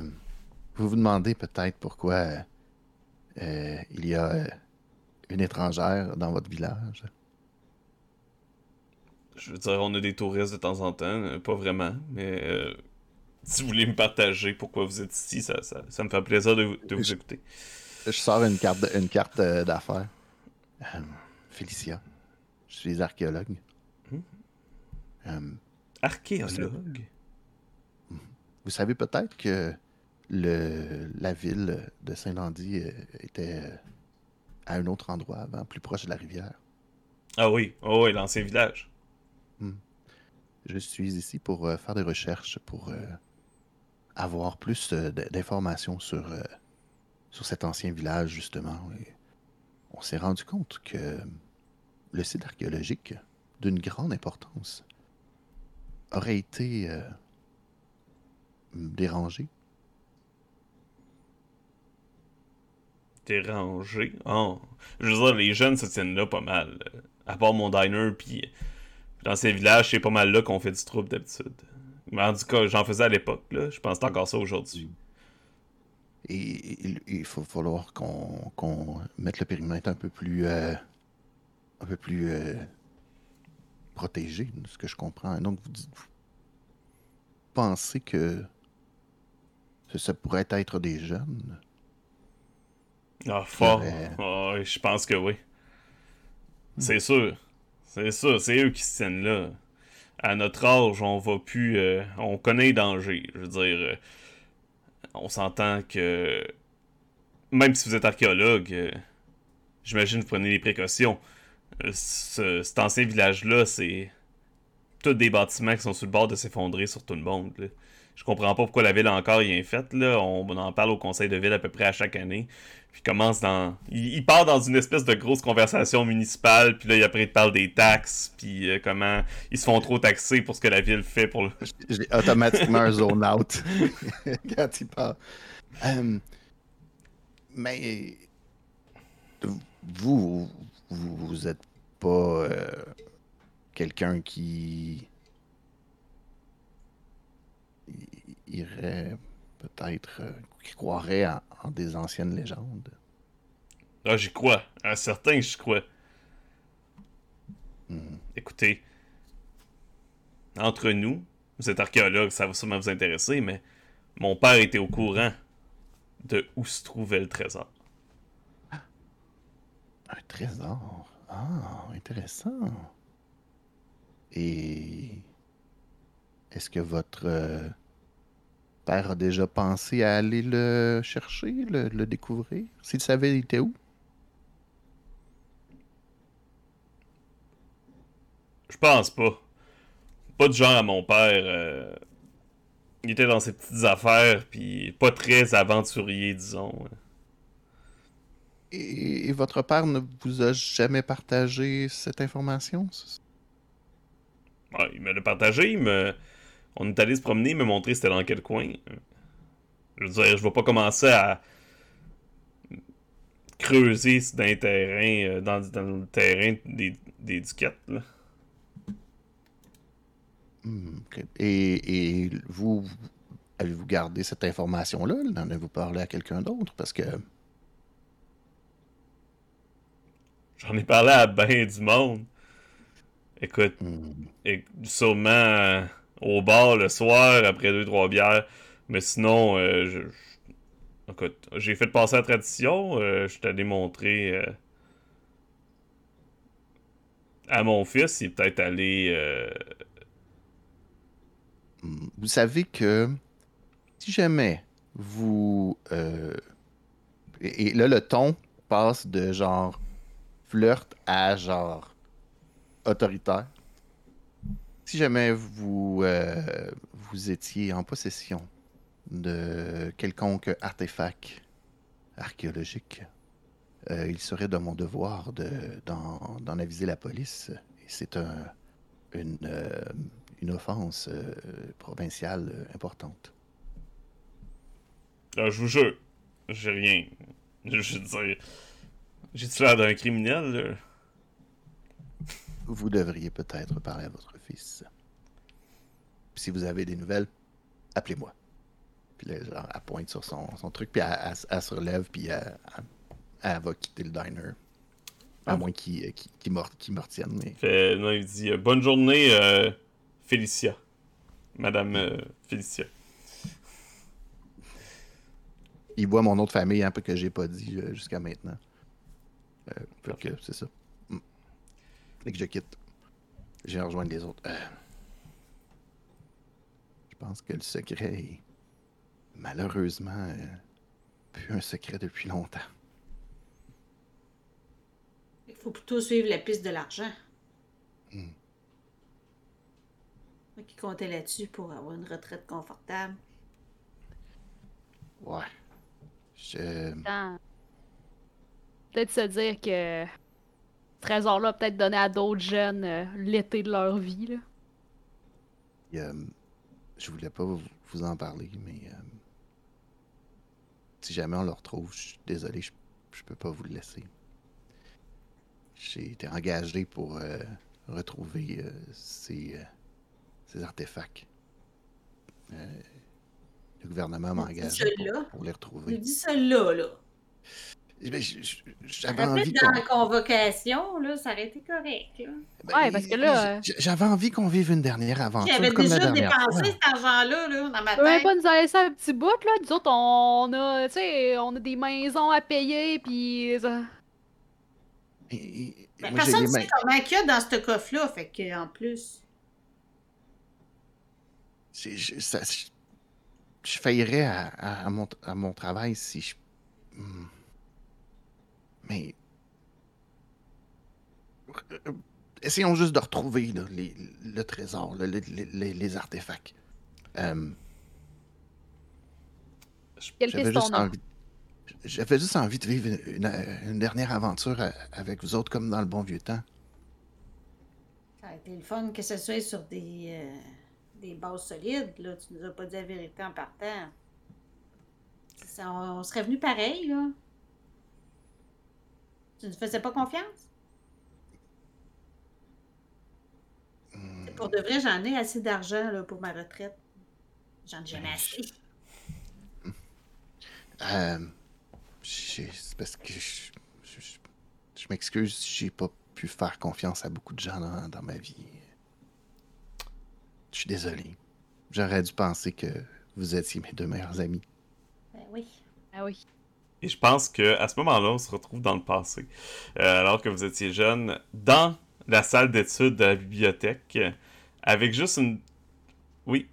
Speaker 2: vous vous demandez peut-être pourquoi euh, il y a euh, une étrangère dans votre village?
Speaker 1: Je veux dire, on a des touristes de temps en temps, pas vraiment, mais euh, si vous voulez me partager pourquoi vous êtes ici, ça, ça, ça me fait plaisir de, vous- de vous
Speaker 2: Je-
Speaker 1: écouter.
Speaker 2: Je sors une carte, une carte d'affaires. Félicia, je suis archéologue.
Speaker 1: Hmm.
Speaker 2: Euh,
Speaker 1: Archéologue?
Speaker 2: vous savez peut-être que le, la ville de Saint-Landy euh, était euh, à un autre endroit avant, plus proche de la rivière.
Speaker 1: Ah oui, oh oui, l'ancien village.
Speaker 2: Je suis ici pour euh, faire des recherches, pour euh, avoir plus euh, d'informations sur, sur cet ancien village, justement. Et on s'est rendu compte que le site archéologique, d'une grande importance, aurait été euh, dérangé.
Speaker 1: Dérangé? Oh. Je veux dire, les jeunes se tiennent là pas mal. euh, À part mon diner, puis dans ces villages, c'est pas mal là qu'on fait du trouble d'habitude. Mais en tout cas, j'en faisais à l'époque, là. Je pense encore ça aujourd'hui.
Speaker 2: Et il, faut falloir qu'on mette le périmètre un peu plus euh, un peu plus euh, protégé, de ce que je comprends. Donc vous, dites- vous pensez que ça, pourrait être des jeunes?
Speaker 1: Ah, fort. Ah, je pense que oui. C'est sûr. C'est sûr, c'est eux qui se tiennent là. À notre âge, on va plus. euh, on connaît les dangers. Je veux dire, euh, on s'entend que. Même si vous êtes archéologue, euh, j'imagine que vous prenez les précautions. Ce- cet ancien village-là, c'est. Tous des bâtiments qui sont sur le bord de s'effondrer sur tout le monde. là. Je comprends pas pourquoi la ville encore rien faite. Là. On, en parle au conseil de ville à peu près à chaque année. Puis commence dans. Il, il part dans une espèce de grosse conversation municipale, puis là, après, il parle des taxes, puis euh, comment ils se font trop taxer pour ce que la ville fait pour le. *laughs*
Speaker 2: J'ai automatiquement un zone out *laughs* quand il parle. Euh, mais vous, vous, vous êtes pas euh, quelqu'un qui irait peut-être euh, qui croirait en, en des anciennes légendes.
Speaker 1: Ah, j'y crois. À certains, j'y crois.
Speaker 2: Mhm.
Speaker 1: Écoutez, entre nous, vous êtes archéologue, ça va sûrement vous intéresser, mais mon père était au courant de où se trouvait le trésor.
Speaker 2: Un trésor? Ah, intéressant. Et est-ce que votre euh, père a déjà pensé à aller le chercher, le, découvrir? S'il savait il était où?
Speaker 1: Je pense pas. Pas du genre à mon père. euh, Il était dans ses petites affaires, puis pas très aventurier, disons.
Speaker 2: Et, et votre père ne vous a jamais partagé cette information?
Speaker 1: Ouais, il me l'a partagé, me... on est allé se promener, il m'a montré c'était dans quel coin. Je veux dire, je vais pas commencer à creuser dans les terrains, euh, dans, dans le terrain des, des duquettes, là.
Speaker 2: Hmm. Et, et vous, avez-vous gardé cette information-là? En avez-vous parlé à quelqu'un d'autre? Parce que
Speaker 1: J'en ai parlé à ben du monde. Écoute,
Speaker 2: hmm,
Speaker 1: et sûrement euh, au bar le soir après deux trois bières. Mais sinon euh, je, je- écoute j'ai fait passer la tradition euh, je t'ai démontré euh, à mon fils. Il est peut-être allé
Speaker 2: vous savez que si jamais vous... et, et là, le ton passe de genre flirt à genre autoritaire. Si jamais vous, euh, vous étiez en possession de quelconque artefact archéologique, euh, il serait de mon devoir de, d'en, aviser la police. C'est un, une, euh, une offense provinciale importante.
Speaker 1: ah, je vous jure j'ai rien je veux dire j'ai-tu l'air d'un criminel là?
Speaker 2: Vous devriez peut-être parler à votre fils. Puis si vous avez des nouvelles, appelez-moi. Puis là, genre, elle pointe sur son, son truc, puis elle, elle- elle se relève, puis elle, elle- elle va quitter le diner. À
Speaker 1: Ah.
Speaker 2: moins qu'il qu'il- qu'il me retienne. Mais...
Speaker 1: Fait, non, il dit euh, Bonne journée, euh, Félicia. Madame euh, Félicia.
Speaker 2: Il voit mon autre famille, un peu que j'ai pas dit euh, jusqu'à maintenant. Euh, c'est ça. Mm. Dès que je quitte, je vais rejoindre les autres. Euh, je pense que le secret est malheureusement euh, plus un secret depuis longtemps.
Speaker 3: Il faut plutôt suivre la piste de l'argent. Moi qui comptais là-dessus pour avoir une retraite confortable.
Speaker 2: Ouais. Je...
Speaker 4: Peut-être se dire que ce trésor-là a peut-être donné à d'autres jeunes euh, l'été de leur vie. Là.
Speaker 2: euh, je voulais pas vous, vous en parler, mais euh, si jamais on le retrouve, je suis désolé, je, je peux pas vous le laisser. J'ai été engagé pour euh, retrouver euh, ces, euh, ces artefacts. Euh, le gouvernement m'a
Speaker 3: On dit
Speaker 2: engagé pour, pour les
Speaker 3: Je
Speaker 2: retrouver.
Speaker 3: dis ça là, là.
Speaker 2: Eh ben, J'avais envie
Speaker 3: dans
Speaker 2: qu'on...
Speaker 3: la convocation, là, ça aurait été correct. Là.
Speaker 2: Ben,
Speaker 4: Ouais, parce que là, euh,
Speaker 2: J'avais envie qu'on vive une dernière aventure
Speaker 3: J'avais
Speaker 2: comme la
Speaker 3: déjà
Speaker 2: dernière
Speaker 3: dépensé cet argent-là là, dans ma tête.
Speaker 4: pas nous aller ça un petit bout, là. Nous autres, on a, tu sais, on a des maisons à payer, puis ça-
Speaker 2: Et- et-
Speaker 3: Ben,
Speaker 2: moi,
Speaker 3: personne ne sait comment qu'il y a dans ce coffre-là, fait que en plus.
Speaker 2: je, ça- je, je faillirais à, à- à mon, à mon travail si je. Hmm. Mais. Euh, Essayons juste de retrouver là, les- le trésor, là, les, les- les- artefacts. Euh,
Speaker 4: Quelle
Speaker 2: J'avais
Speaker 4: piste
Speaker 2: juste envie. J'avais juste envie de vivre une, une- une dernière aventure avec vous autres comme dans le bon vieux temps.
Speaker 3: Ça a été le fun que ce soit sur des, euh, des bases solides. Là. Tu nous as pas dit la vérité en partant. Ça, on, on serait venu pareil, là. Tu ne faisais pas confiance?
Speaker 2: Hmm.
Speaker 3: Pour de vrai, j'en ai assez d'argent là, pour ma retraite. J'en ai jamais
Speaker 2: Ben,
Speaker 3: assez.
Speaker 2: Euh, j'ai- c'est parce que je, je- je- je m'excuse, j'ai pas pu faire confiance à beaucoup de gens dans, dans ma vie. Je suis désolé. J'aurais dû penser que vous étiez mes deux meilleurs amis.
Speaker 3: Ben oui.
Speaker 4: Ah oui.
Speaker 1: Et je pense que à ce moment-là, on se retrouve dans le passé. Euh, alors que vous étiez jeune, dans la salle d'études de la bibliothèque, avec juste une. Oui,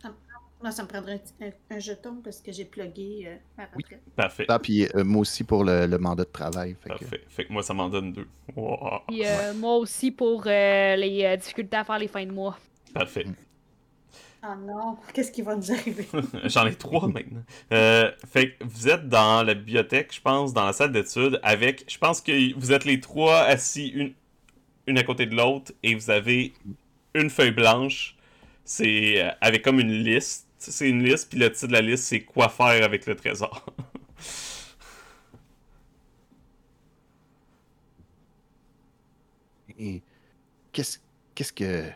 Speaker 3: Moi, ça me prendrait un, jeton parce que j'ai plugué euh, ma retraite.
Speaker 1: parfait.
Speaker 2: Ah, puis euh, moi aussi pour le, le mandat de travail. fait que-
Speaker 1: Parfait. Fait que moi, ça m'en donne deux. Wow.
Speaker 4: Puis euh, moi aussi pour euh, les difficultés à faire les fins de mois.
Speaker 1: Parfait.
Speaker 3: Oh non, qu'est-ce qui va nous arriver? *laughs*
Speaker 1: J'en ai trois maintenant. Euh, fait que vous êtes dans la bibliothèque, je pense, dans la salle d'études, avec. Je pense que vous êtes les trois assis une, une à côté de l'autre et vous avez une feuille blanche. C'est euh, avec comme une liste. C'est une liste, puis le titre de la liste, c'est quoi faire avec le trésor? *laughs*
Speaker 2: Et qu'est-ce qu'est-ce que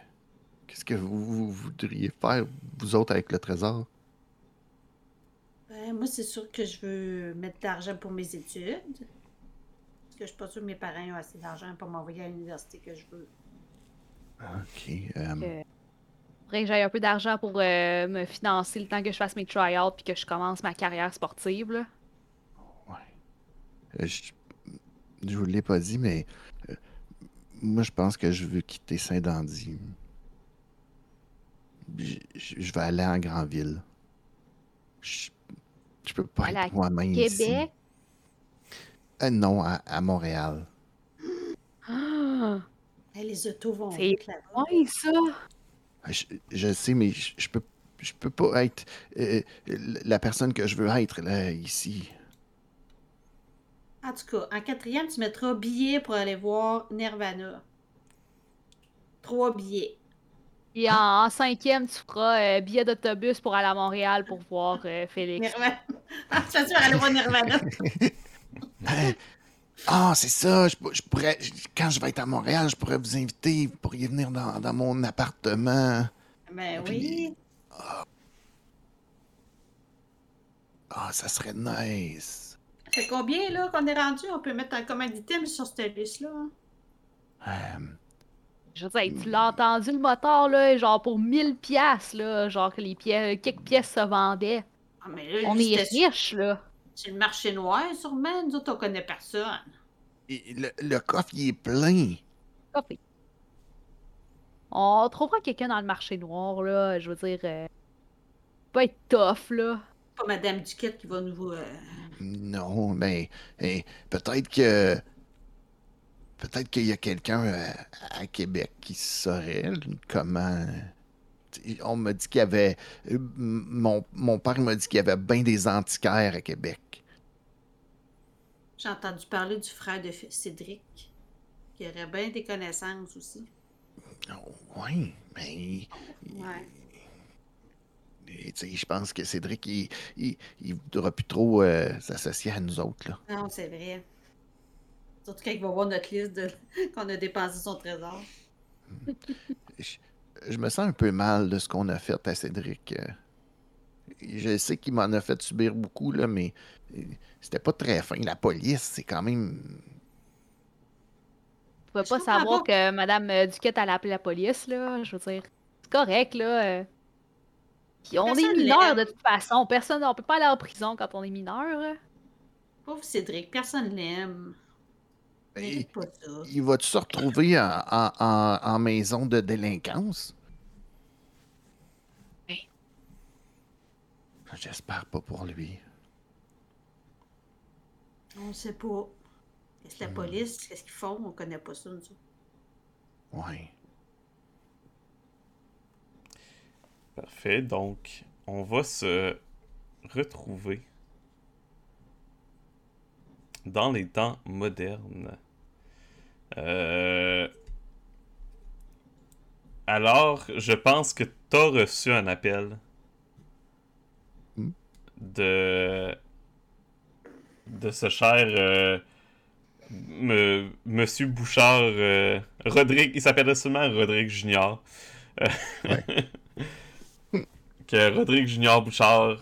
Speaker 2: que vous, vous voudriez faire vous autres avec le trésor?
Speaker 3: Ben, moi, c'est sûr que je veux mettre de l'argent pour mes études. Parce que je suis pas sûre que mes parents ont assez d'argent pour m'envoyer à l'université que je veux.
Speaker 2: Ok. euh,
Speaker 4: Que- Faudrait que j'aille un peu d'argent pour euh, me financer le temps que je fasse mes tryouts puis que je commence ma carrière sportive. Là.
Speaker 2: Euh, Je, je vous l'ai pas dit, mais euh, moi, je pense que je veux quitter Saint-Dandy. Je, vais aller en Grandville. Je, je peux pas
Speaker 4: Aller
Speaker 2: être moi-même ici.
Speaker 4: Québec?
Speaker 2: Euh, non, à, à Montréal.
Speaker 4: Ah,
Speaker 3: les autos vont
Speaker 4: C'est ouais, ça.
Speaker 2: Je, je sais, mais je, je peux, je peux pas être euh, la personne que je veux être là, ici.
Speaker 3: En tout cas, en quatrième, tu mettras billet pour aller voir Nirvana. Trois billets.
Speaker 4: Et en, en cinquième, tu feras euh, billet d'autobus pour aller à Montréal pour voir euh, Félix.
Speaker 3: Nirvana. *laughs* Ah, tu vas sûr aller voir Nirvana. *laughs*
Speaker 2: Ah, c'est ça. Je, pour- je pourrais, je- quand je vais être à Montréal, je pourrais vous inviter. Vous pourriez venir dans, dans mon appartement.
Speaker 3: Ben
Speaker 2: Puis-
Speaker 3: oui.
Speaker 2: Ah, ça serait nice.
Speaker 3: C'est combien, là, qu'on est rendu? On peut mettre un commande item sur cette liste-là. hein?
Speaker 2: Euh,
Speaker 4: Je veux dire, tu l'as entendu le moteur, là, genre pour 1000 pièces là, genre que les pièces, quelques pièces se vendaient.
Speaker 3: Ah, mais là,
Speaker 4: On est riche, là.
Speaker 3: C'est le marché noir, sûrement? Nous autres, on connaît personne.
Speaker 2: et le, le coffre, il est plein.
Speaker 4: Café. On trouvera quelqu'un dans le marché noir, là, je veux dire, euh, pas être tough, là.
Speaker 3: Pas Madame Duquette qui va nous. euh,
Speaker 2: Non, mais eh, peut-être que. Peut-être qu'il y a quelqu'un euh, à Québec qui saurait comment. On m'a dit qu'il y avait. euh, Mon, mon père m'a dit qu'il y avait bien des antiquaires à Québec.
Speaker 3: J'ai entendu parler du frère de Cédric, qui aurait bien des connaissances aussi.
Speaker 2: Oui, mais.
Speaker 3: Ouais.
Speaker 2: Je pense que Cédric, il, il, il voudra plus trop euh, s'associer à nous autres. Là.
Speaker 3: Non, c'est vrai. Surtout quand il va voir notre liste de... *laughs* qu'on a dépensé son trésor.
Speaker 2: Je, je me sens un peu mal de ce qu'on a fait à Cédric. euh. Je sais qu'il m'en a fait subir beaucoup, là, mais euh, c'était pas très fin. La police, c'est quand même.
Speaker 4: Pouvais
Speaker 3: Je
Speaker 4: pas savoir
Speaker 3: pas.
Speaker 4: que Madame euh, Duquette allait appeler la police, là. Je veux dire, c'est correct, là. Puis on
Speaker 3: Personne
Speaker 4: est mineurs,
Speaker 3: l'aime.
Speaker 4: de toute façon. Personne, on peut pas aller en prison quand on est mineur.
Speaker 3: Pauvre Cédric, personne l'aime. Il
Speaker 2: Et-
Speaker 3: mérite pas ça.
Speaker 2: il va-tu se retrouver en, en- en- en maison de délinquance?
Speaker 4: Oui.
Speaker 2: J'espère pas pour lui.
Speaker 3: On sait pas. Qu'est-ce que la police, qu'est-ce qu'ils font? On connaît pas ça, nous.
Speaker 2: Ouais.
Speaker 1: Parfait, donc on va se retrouver dans les temps modernes. Euh, Alors, je pense que t'as reçu un appel de de ce cher euh, me- Monsieur Bouchard, euh, Rodrigue, il s'appelait seulement Rodrigue Junior. Euh, *laughs* que Rodrigue Junior Bouchard.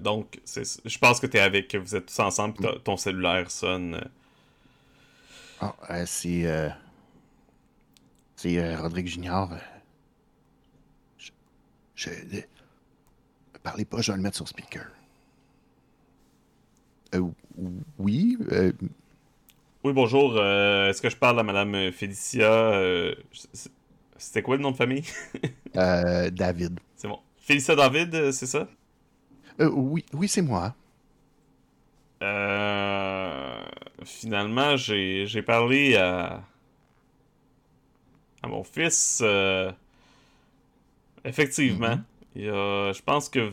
Speaker 1: Donc, je pense que t'es avec, que vous êtes tous ensemble, ton cellulaire sonne. Euh,
Speaker 2: c'est. euh, c'est euh, Rodrigue Junior. euh. je. je parlez pas, je vais le mettre sur speaker. Oui,
Speaker 1: Oui, bonjour. Est-ce que je parle à Madame Félicia C'était quoi le nom de famille? *laughs*
Speaker 2: David.
Speaker 1: C'est bon. Félicia David, c'est ça?
Speaker 2: Oui, oui, c'est moi.
Speaker 1: Euh, finalement, j'ai parlé à, à mon fils. euh, effectivement,
Speaker 2: Mhm.
Speaker 1: il a, je pense que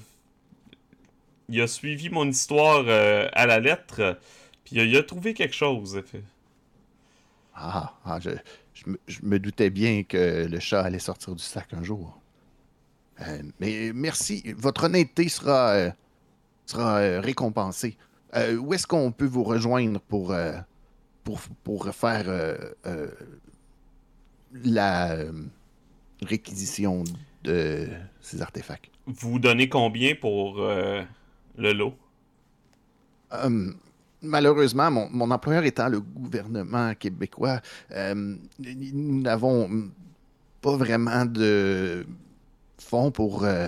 Speaker 1: il a suivi mon histoire euh, à la lettre, puis il a trouvé quelque chose.
Speaker 2: Ah, ah, je, je me, je me doutais bien que le chat allait sortir du sac un jour. Euh, mais merci, votre honnêteté sera, sera récompensée. Euh, où est-ce qu'on peut vous rejoindre pour, euh, pour, pour faire euh, la réquisition de ces artefacts?
Speaker 1: Vous donnez combien pour le lot?
Speaker 2: Euh, malheureusement, mon, mon employeur étant le gouvernement québécois, euh, nous n'avons pas vraiment de fonds pour euh,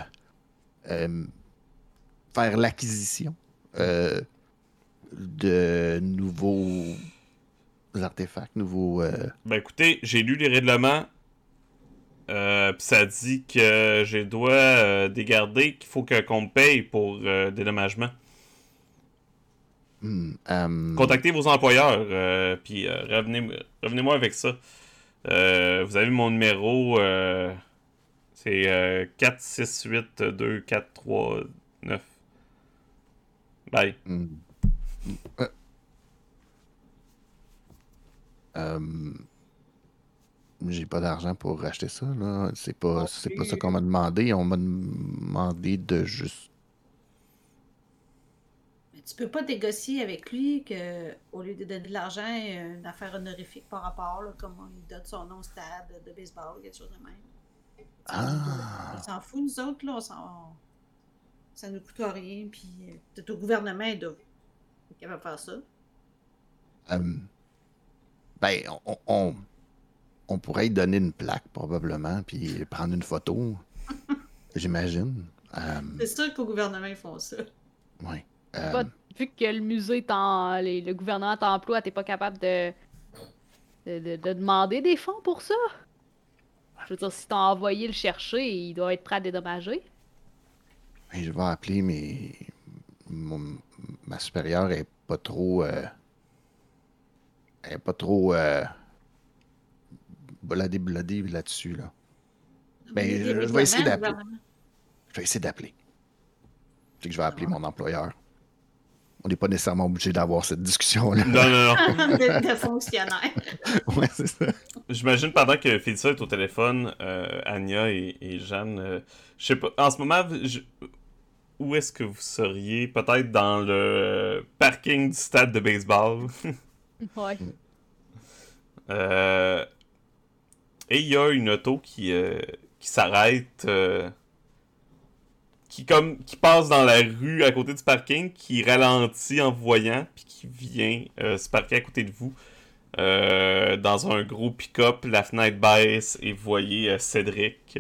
Speaker 2: faire l'acquisition euh, de nouveaux artefacts, nouveaux... euh,
Speaker 1: Ben écoutez, j'ai lu les règlements. Euh, pis ça dit que je dois euh, dégarder, qu'il faut que- qu'on me paye pour euh, dédommagement.
Speaker 2: euh,
Speaker 1: Contactez vos employeurs, puis revenez, revenez-moi avec ça. Vous avez mon numéro, c'est euh, 468-2439. Bye.
Speaker 2: hmm. Euh, euh, J'ai pas d'argent pour racheter ça, là. C'est pas, c'est pas ça qu'on m'a demandé. On m'a demandé de juste.
Speaker 3: Mais tu peux pas négocier avec lui que au lieu de donner de l'argent, il y a une affaire honorifique par rapport, là, comme il donne son nom au stade de baseball, quelque chose de même.
Speaker 2: Ah.
Speaker 3: On s'en fout, nous autres, là. On. Ça nous coûte rien, puis euh, peut-être au gouvernement, être capable de faire ça?
Speaker 2: Euh, ben, on, on, on pourrait y donner une plaque, probablement, puis prendre une photo. *laughs* J'imagine. Euh,
Speaker 3: C'est sûr qu'au gouvernement, ils font ça.
Speaker 2: ouais. Euh,
Speaker 4: Pas- vu que le musée, t'en- les- le gouvernement t'emploie, t'es pas capable de, de, de- de demander des fonds pour ça? Je veux dire, si t'as envoyé le chercher, il doit être prêt à dédommager.
Speaker 2: ben, je vais appeler mes. Mon- ma supérieure est pas trop. euh, elle est pas trop. Euh, bladé bladé là-dessus, là. Ben,
Speaker 3: Mais
Speaker 2: je- je vais essayer
Speaker 3: le
Speaker 2: d'appeler. Je vais essayer d'appeler. Que je vais appeler mon employeur. On n'est pas nécessairement obligé d'avoir cette discussion-là.
Speaker 1: Non, non, non. *laughs*
Speaker 3: de, de fonctionnaire. *laughs*
Speaker 2: ouais, c'est ça.
Speaker 1: J'imagine pendant que Félicia est au téléphone, euh, Anya et, et Jeanne, euh, je sais pas, en ce moment, je- où est-ce que vous seriez? Peut-être dans le parking du stade de baseball? *laughs*
Speaker 4: Ouais.
Speaker 1: Euh, et il y a une auto qui, euh, qui s'arrête, euh, qui comme qui passe dans la rue à côté du parking, qui ralentit en vous voyant, puis qui vient se parquer à côté de vous. dans un gros pick-up, la fenêtre baisse et vous voyez Cédric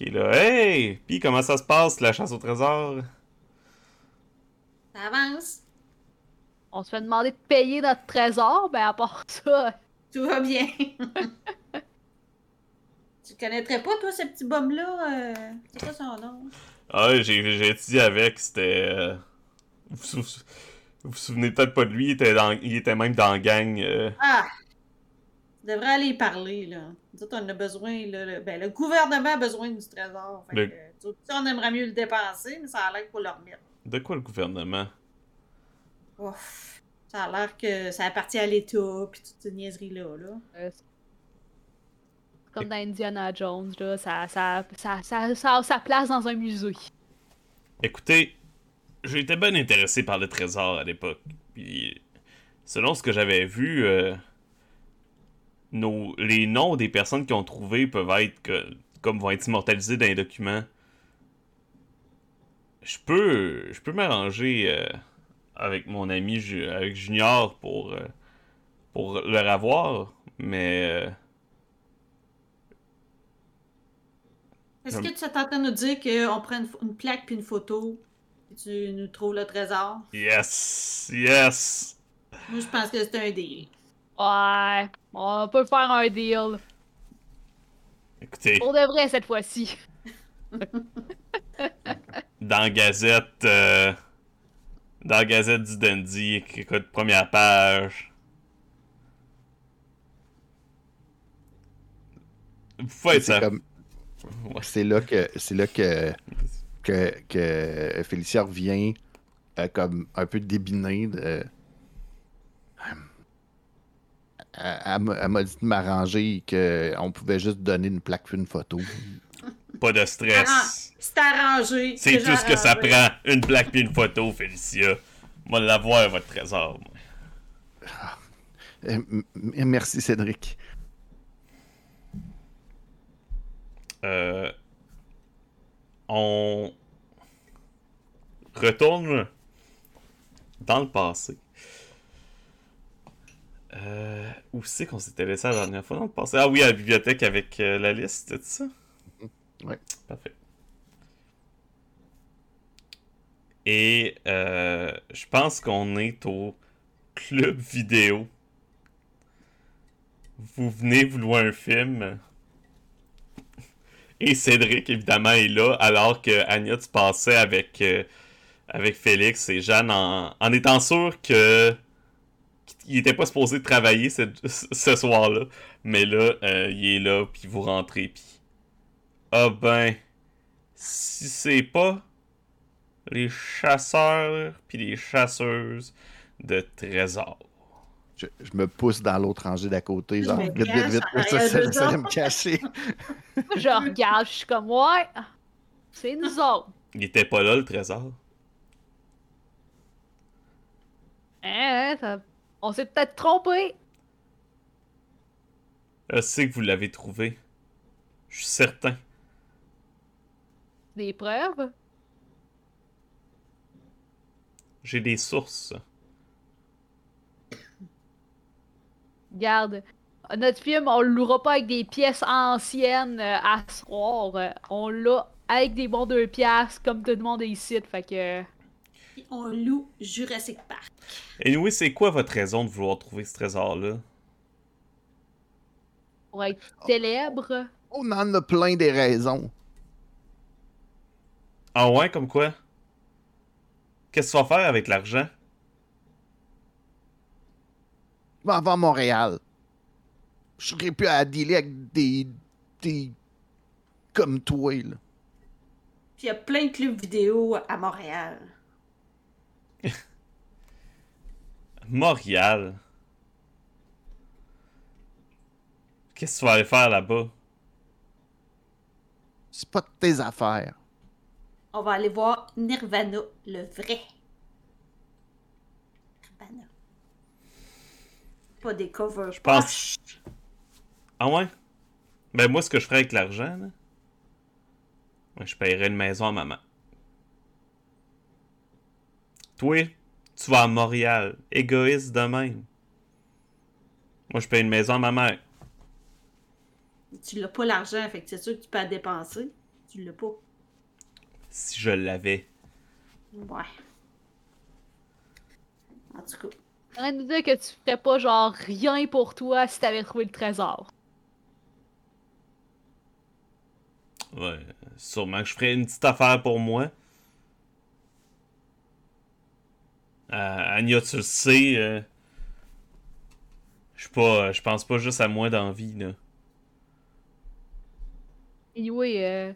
Speaker 1: qui est là. Hey! Puis comment ça se passe, la chasse au trésor?
Speaker 3: Ça avance.
Speaker 4: On se fait demander de payer notre trésor, ben à part ça,
Speaker 3: Tout va bien. *laughs* tu connaîtrais pas, toi, ce petit bum-là? euh, C'est quoi son nom?
Speaker 1: Ah, j'ai étudié avec, c'était. euh, vous vous souvenez peut-être pas de lui, il était, dans- il était même dans la gang. euh,
Speaker 3: Ah! Tu devrais aller y parler, là. Nous autres, on a besoin, là. le- Ben, le gouvernement a besoin du trésor. Fait
Speaker 1: Le-
Speaker 3: que, on aimerait mieux le dépenser, mais ça a l'air qu'il faut le remettre.
Speaker 1: De quoi le gouvernement?
Speaker 3: Ouf. Ça a l'air que ça appartient à l'État, puis toute cette niaiserie-là, là.
Speaker 4: euh, c'est comme dans Indiana Jones, là, ça, ça, ça, ça, ça a sa place dans un musée.
Speaker 1: Écoutez, j'étais bien intéressé par le trésor à l'époque. Puis, selon ce que j'avais vu, euh, nos, les noms des personnes qui ont trouvé peuvent être que- comme vont être immortalisés dans les documents. Je peux, je peux m'arranger euh, avec mon ami Ju- avec Junior pour euh, pour leur avoir, mais euh,
Speaker 3: Est-ce que tu es en train de nous dire qu'on prend une, une plaque puis une photo, et tu nous trouves le trésor?
Speaker 1: yes, yes.
Speaker 3: Moi, je pense que c'est un deal.
Speaker 4: Ouais, on peut faire un deal.
Speaker 1: Écoutez.
Speaker 4: Pour de vrai cette fois-ci. *laughs*
Speaker 1: dans la Gazette euh, dans la Gazette du Dundee écoute première page vous faites
Speaker 2: C'est
Speaker 1: ça
Speaker 2: comme-
Speaker 1: Ouais.
Speaker 2: C'est là que c'est là que, que, que Félicia revient euh, comme un peu débinée de. Elle, m'a- dit de m'arranger et qu'on pouvait juste donner une plaque puis une photo. *laughs*
Speaker 1: pas de stress
Speaker 3: C'est arrangé.
Speaker 1: c'est tout ce que ça prend une plaque puis une photo Félicia moi l'avoir votre trésor moi.
Speaker 2: Euh, merci, Cédric.
Speaker 1: Euh, on retourne dans le passé. Euh, où c'est qu'on s'était laissé la dernière fois dans le passé? Ah oui, à la bibliothèque avec euh, la liste, c'est ça?
Speaker 2: Ouais.
Speaker 1: Parfait. Et euh, je pense qu'on est au club vidéo. Vous venez vous louer un film. Et Cédric, évidemment, est là, alors que Anya, tu passais avec, euh, avec Félix et Jeanne en, en étant sûr que qu'il était pas supposé travailler ce, ce soir-là. Mais là, euh, il est là, puis vous rentrez, puis... Ah ben... Si c'est pas les chasseurs puis les chasseuses de trésors.
Speaker 2: Je, je me pousse dans l'autre rangée d'à côté,
Speaker 3: Je
Speaker 2: genre vite, vite, vite. Ça, ça, me cacher.
Speaker 4: Moi, je regarde, je suis comme, ouais, c'est nous autres.
Speaker 1: Il était pas là, le trésor.
Speaker 4: Hein, ça- On s'est peut-être trompé.
Speaker 1: Je sais que vous l'avez trouvé. Je suis certain.
Speaker 4: Des preuves?
Speaker 1: J'ai des sources.
Speaker 4: Garde. Notre film, on le louera pas avec des pièces anciennes euh, à soir. On l'a avec des bons deux piastres, comme tout le monde est ici. Fait que.
Speaker 3: Puis on loue Jurassic Park.
Speaker 1: Et oui, c'est quoi votre raison de vouloir trouver ce trésor-là?
Speaker 4: Pour être célèbre.
Speaker 2: On en a plein des raisons.
Speaker 1: Ah ouais, comme quoi? Qu'est-ce que tu vas faire avec l'argent?
Speaker 2: Je vais avoir Montréal. Je serais plus à dealer avec des. des. comme toi, là.
Speaker 3: Puis il y a plein de clubs vidéo à Montréal. *laughs*
Speaker 1: Montréal. Qu'est-ce que tu vas aller faire là-bas?
Speaker 2: C'est pas de tes affaires.
Speaker 3: On va aller voir Nirvana, le vrai. Nirvana. Pas des covers. Je
Speaker 1: pense- Ah ouais? Ben moi, ce que je ferais avec l'argent, là, moi, je paierais une maison à maman. Toi, tu vas à Montréal. Égoïste de même. Moi, je paye une maison à ma mère.
Speaker 3: Tu l'as pas l'argent, fait que c'est sûr que tu peux la dépenser. Tu l'as pas.
Speaker 1: Si je l'avais.
Speaker 3: Ouais. En tout cas.
Speaker 4: En train de nous dire que tu ferais pas genre rien pour toi si t'avais trouvé le trésor.
Speaker 1: Ouais, sûrement que je ferais une petite affaire pour moi. Euh, Anya, tu le sais, euh, je pas, je pense pas juste à moi d'envie, là.
Speaker 4: Euh,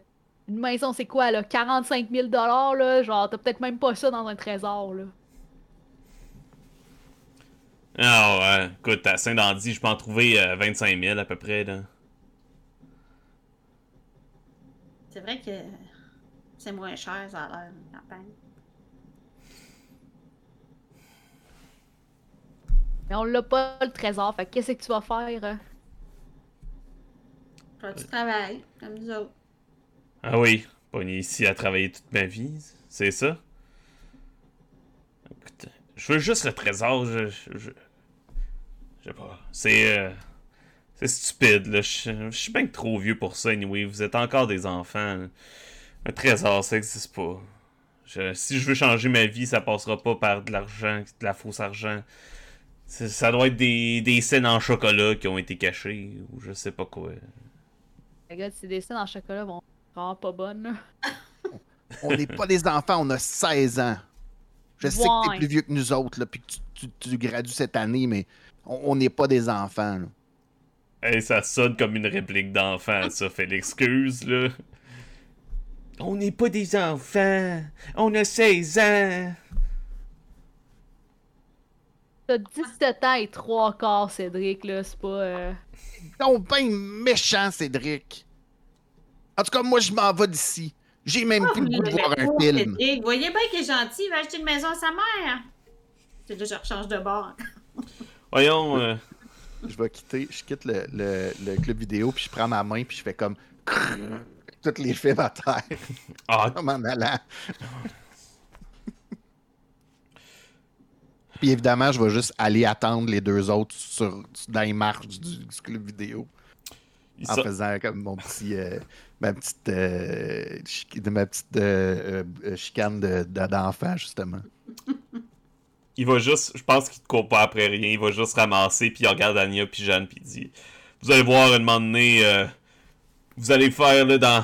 Speaker 4: une maison c'est quoi là? 45 000 là? Genre, t'as peut-être même pas ça dans un trésor là.
Speaker 1: Ah ouais, écoute, à Saint-Dandy, je peux en trouver euh, 25 000 à peu près, là.
Speaker 3: C'est vrai que c'est moins cher, ça a l'air, une campagne.
Speaker 4: Mais on l'a pas le trésor, fait que qu'est-ce que tu vas faire? hein?
Speaker 3: Faire du travail, comme nous autres.
Speaker 1: Ah oui, pogné ici à travailler toute ma vie, c'est ça? Écoute, je veux juste le trésor, je... Je, je... je sais pas, c'est... euh, c'est stupide, là, je, je suis bien que trop vieux pour ça, anyway, vous êtes encore des enfants. Un trésor, ça existe pas. Je- si je veux changer ma vie, ça passera pas par de l'argent, de la fausse argent. C'est- Ça doit être des, des scènes en chocolat qui ont été cachées, ou je sais pas quoi.
Speaker 4: Regarde, ces dessins en chocolat vont vraiment pas bonnes. là.
Speaker 2: On n'est pas des enfants, on a 16 ans. Je sais que t'es plus vieux que nous autres, là, puis que tu, tu, tu gradues cette année, mais on on n'est pas des enfants. là.
Speaker 1: Hey, ça sonne comme une réplique d'enfant, ça, fait l'excuse, là. On n'est pas des enfants. On a 16 ans.
Speaker 4: T'as 17 ans et 3 quarts, Cédric, là, c'est pas. euh,
Speaker 2: Donc, ben méchant, Cédric. En tout cas, moi, je m'en vais d'ici. J'ai même plus le goût de voir un film.
Speaker 3: Vous voyez bien qu'il est gentil, il va acheter une maison à sa mère. C'est là, je rechange de bord. *laughs*
Speaker 1: Voyons, euh,
Speaker 2: Je vais quitter, je quitte le, le- le club vidéo, puis je prends ma main, puis je fais comme toutes les films à terre,
Speaker 1: ah, *laughs*
Speaker 2: comme en allant. Puis évidemment, je vais juste aller attendre les deux autres sur, dans les marches du, du club vidéo,
Speaker 1: il
Speaker 2: en faisant comme mon petit, euh, ma petite, euh, de ma petite euh, chicane de- de- d'enfant, justement.
Speaker 1: il va juste, je pense qu'il te court pas après rien, il va juste ramasser, puis il regarde Anya puis Jeanne, puis il dit Vous allez voir, un moment donné, vous allez faire, là, dans,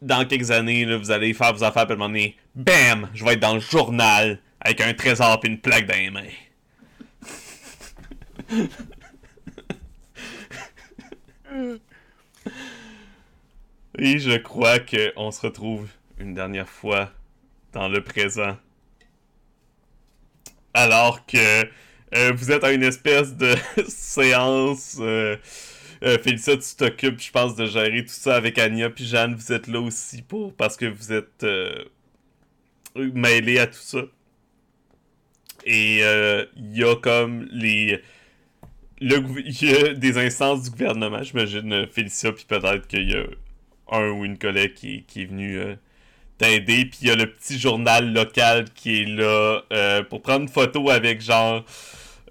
Speaker 1: dans quelques années, là, vous allez faire vos affaires, puis à un moment donné, BAM Je vais être dans le journal, avec un trésor puis une plaque dans les mains. Et je crois qu'on se retrouve une dernière fois dans le présent. Alors que euh, vous êtes à une espèce de *laughs* séance. Euh, euh, tu t'occupes, je pense, de gérer tout ça avec Anya. Puis Jeanne, vous êtes là aussi pour parce que vous êtes euh, mêlés à tout ça. Et euh, il y a comme les. Y a des instances du gouvernement, j'imagine, euh, Félicia, puis peut-être qu'il y a un ou une collègue qui, est venu euh, t'aider. Puis il y a le petit journal local qui est là pour prendre une photo avec genre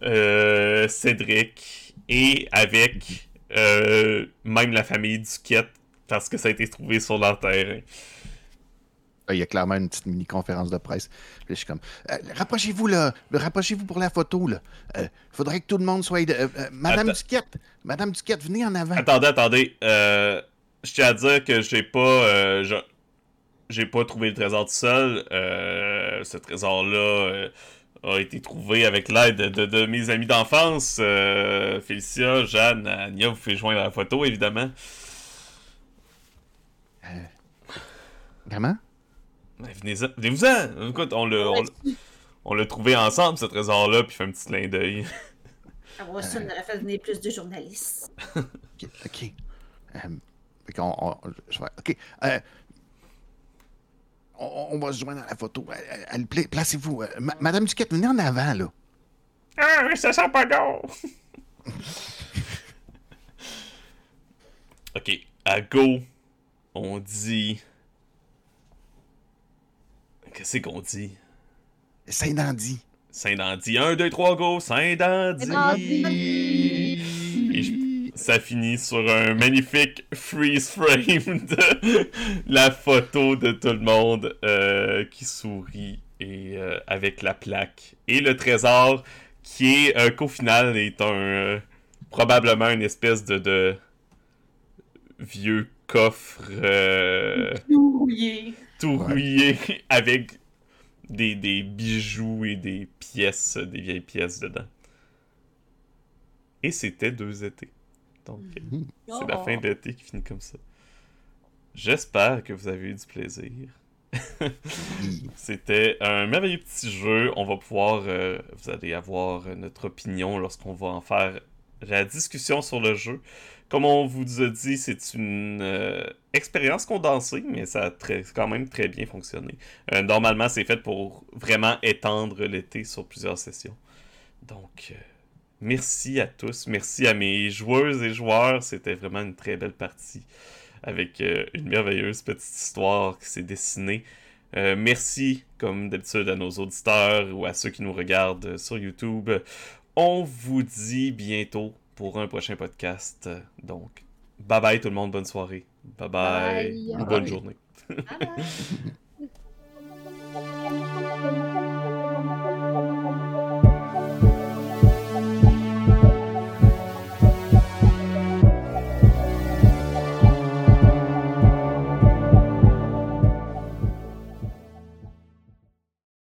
Speaker 1: Cédric et avec même la famille Duquette parce que ça a été trouvé sur leur terrain.
Speaker 2: Ah, Il y a clairement une petite mini-conférence de presse. Puis je suis comme, Euh, rapprochez-vous là, rapprochez-vous pour la photo là. Il faudrait que tout le monde soit. euh, euh, Madame. Duquette, Madame Duquette, venez en avant.
Speaker 1: Attendez, attendez. Euh, je tiens à dire que j'ai pas. euh, je- j'ai pas trouvé le trésor tout seul. Euh, ce trésor-là euh, a été trouvé avec l'aide de, de- de mes amis d'enfance. Euh, Félicia, Jeanne, Ania, vous pouvez joindre la photo, évidemment.
Speaker 2: Vraiment?
Speaker 1: Ben, Venez-en. Venez-vous-en! Écoute, on l'a, on, l'a- on l'a trouvé ensemble, ce trésor-là, puis fait un petit clin d'œil.
Speaker 3: Ça, on aurait fait venir plus de journalistes.
Speaker 2: Ok. ok. Euh, on- je vais- ok. Euh, on, va se joindre à la photo. Euh, Placez-vous. Ma- Madame Duquette, venez en avant là.
Speaker 1: Ah, ça sent pas bon! *laughs* ok, à go, on dit. Qu'est-ce qu'on dit?
Speaker 2: Saint-Dandy.
Speaker 1: Saint-Dandy. 1, 2, 3, go! Saint-Dandy!
Speaker 4: Saint-Dandy!
Speaker 1: Et je- ça finit sur un magnifique freeze frame de *laughs* la photo de tout le monde euh, qui sourit et euh, avec la plaque. Et le trésor qui est euh, qu'au final est un euh, probablement une espèce de, de vieux coffre euh,
Speaker 3: Ouillé.
Speaker 1: Tout
Speaker 2: Ouais.
Speaker 1: rouillé *laughs* avec des, des bijoux et des pièces, des vieilles pièces dedans. Et c'était deux étés. Donc, euh, c'est la fin de l'été qui finit comme ça. J'espère que vous avez eu du plaisir. *laughs* C'était un merveilleux petit jeu. On va pouvoir, euh, vous allez avoir notre opinion lorsqu'on va en faire la discussion sur le jeu. Comme on vous a dit, c'est une euh, expérience condensée, mais ça a quand même très bien fonctionné. Euh, normalement, c'est fait pour vraiment étendre l'été sur plusieurs sessions. Donc, euh, merci à tous. Merci à mes joueuses et joueurs. C'était vraiment une très belle partie avec une merveilleuse petite histoire qui s'est dessinée. Merci, comme d'habitude, à nos auditeurs ou à ceux qui nous regardent sur YouTube. On vous dit bientôt pour un prochain podcast. Donc, bye bye tout le monde, bonne soirée. Bye bye.
Speaker 4: Bye.
Speaker 1: Ou bonne
Speaker 2: Bye.
Speaker 1: journée.
Speaker 3: Bye bye. *laughs*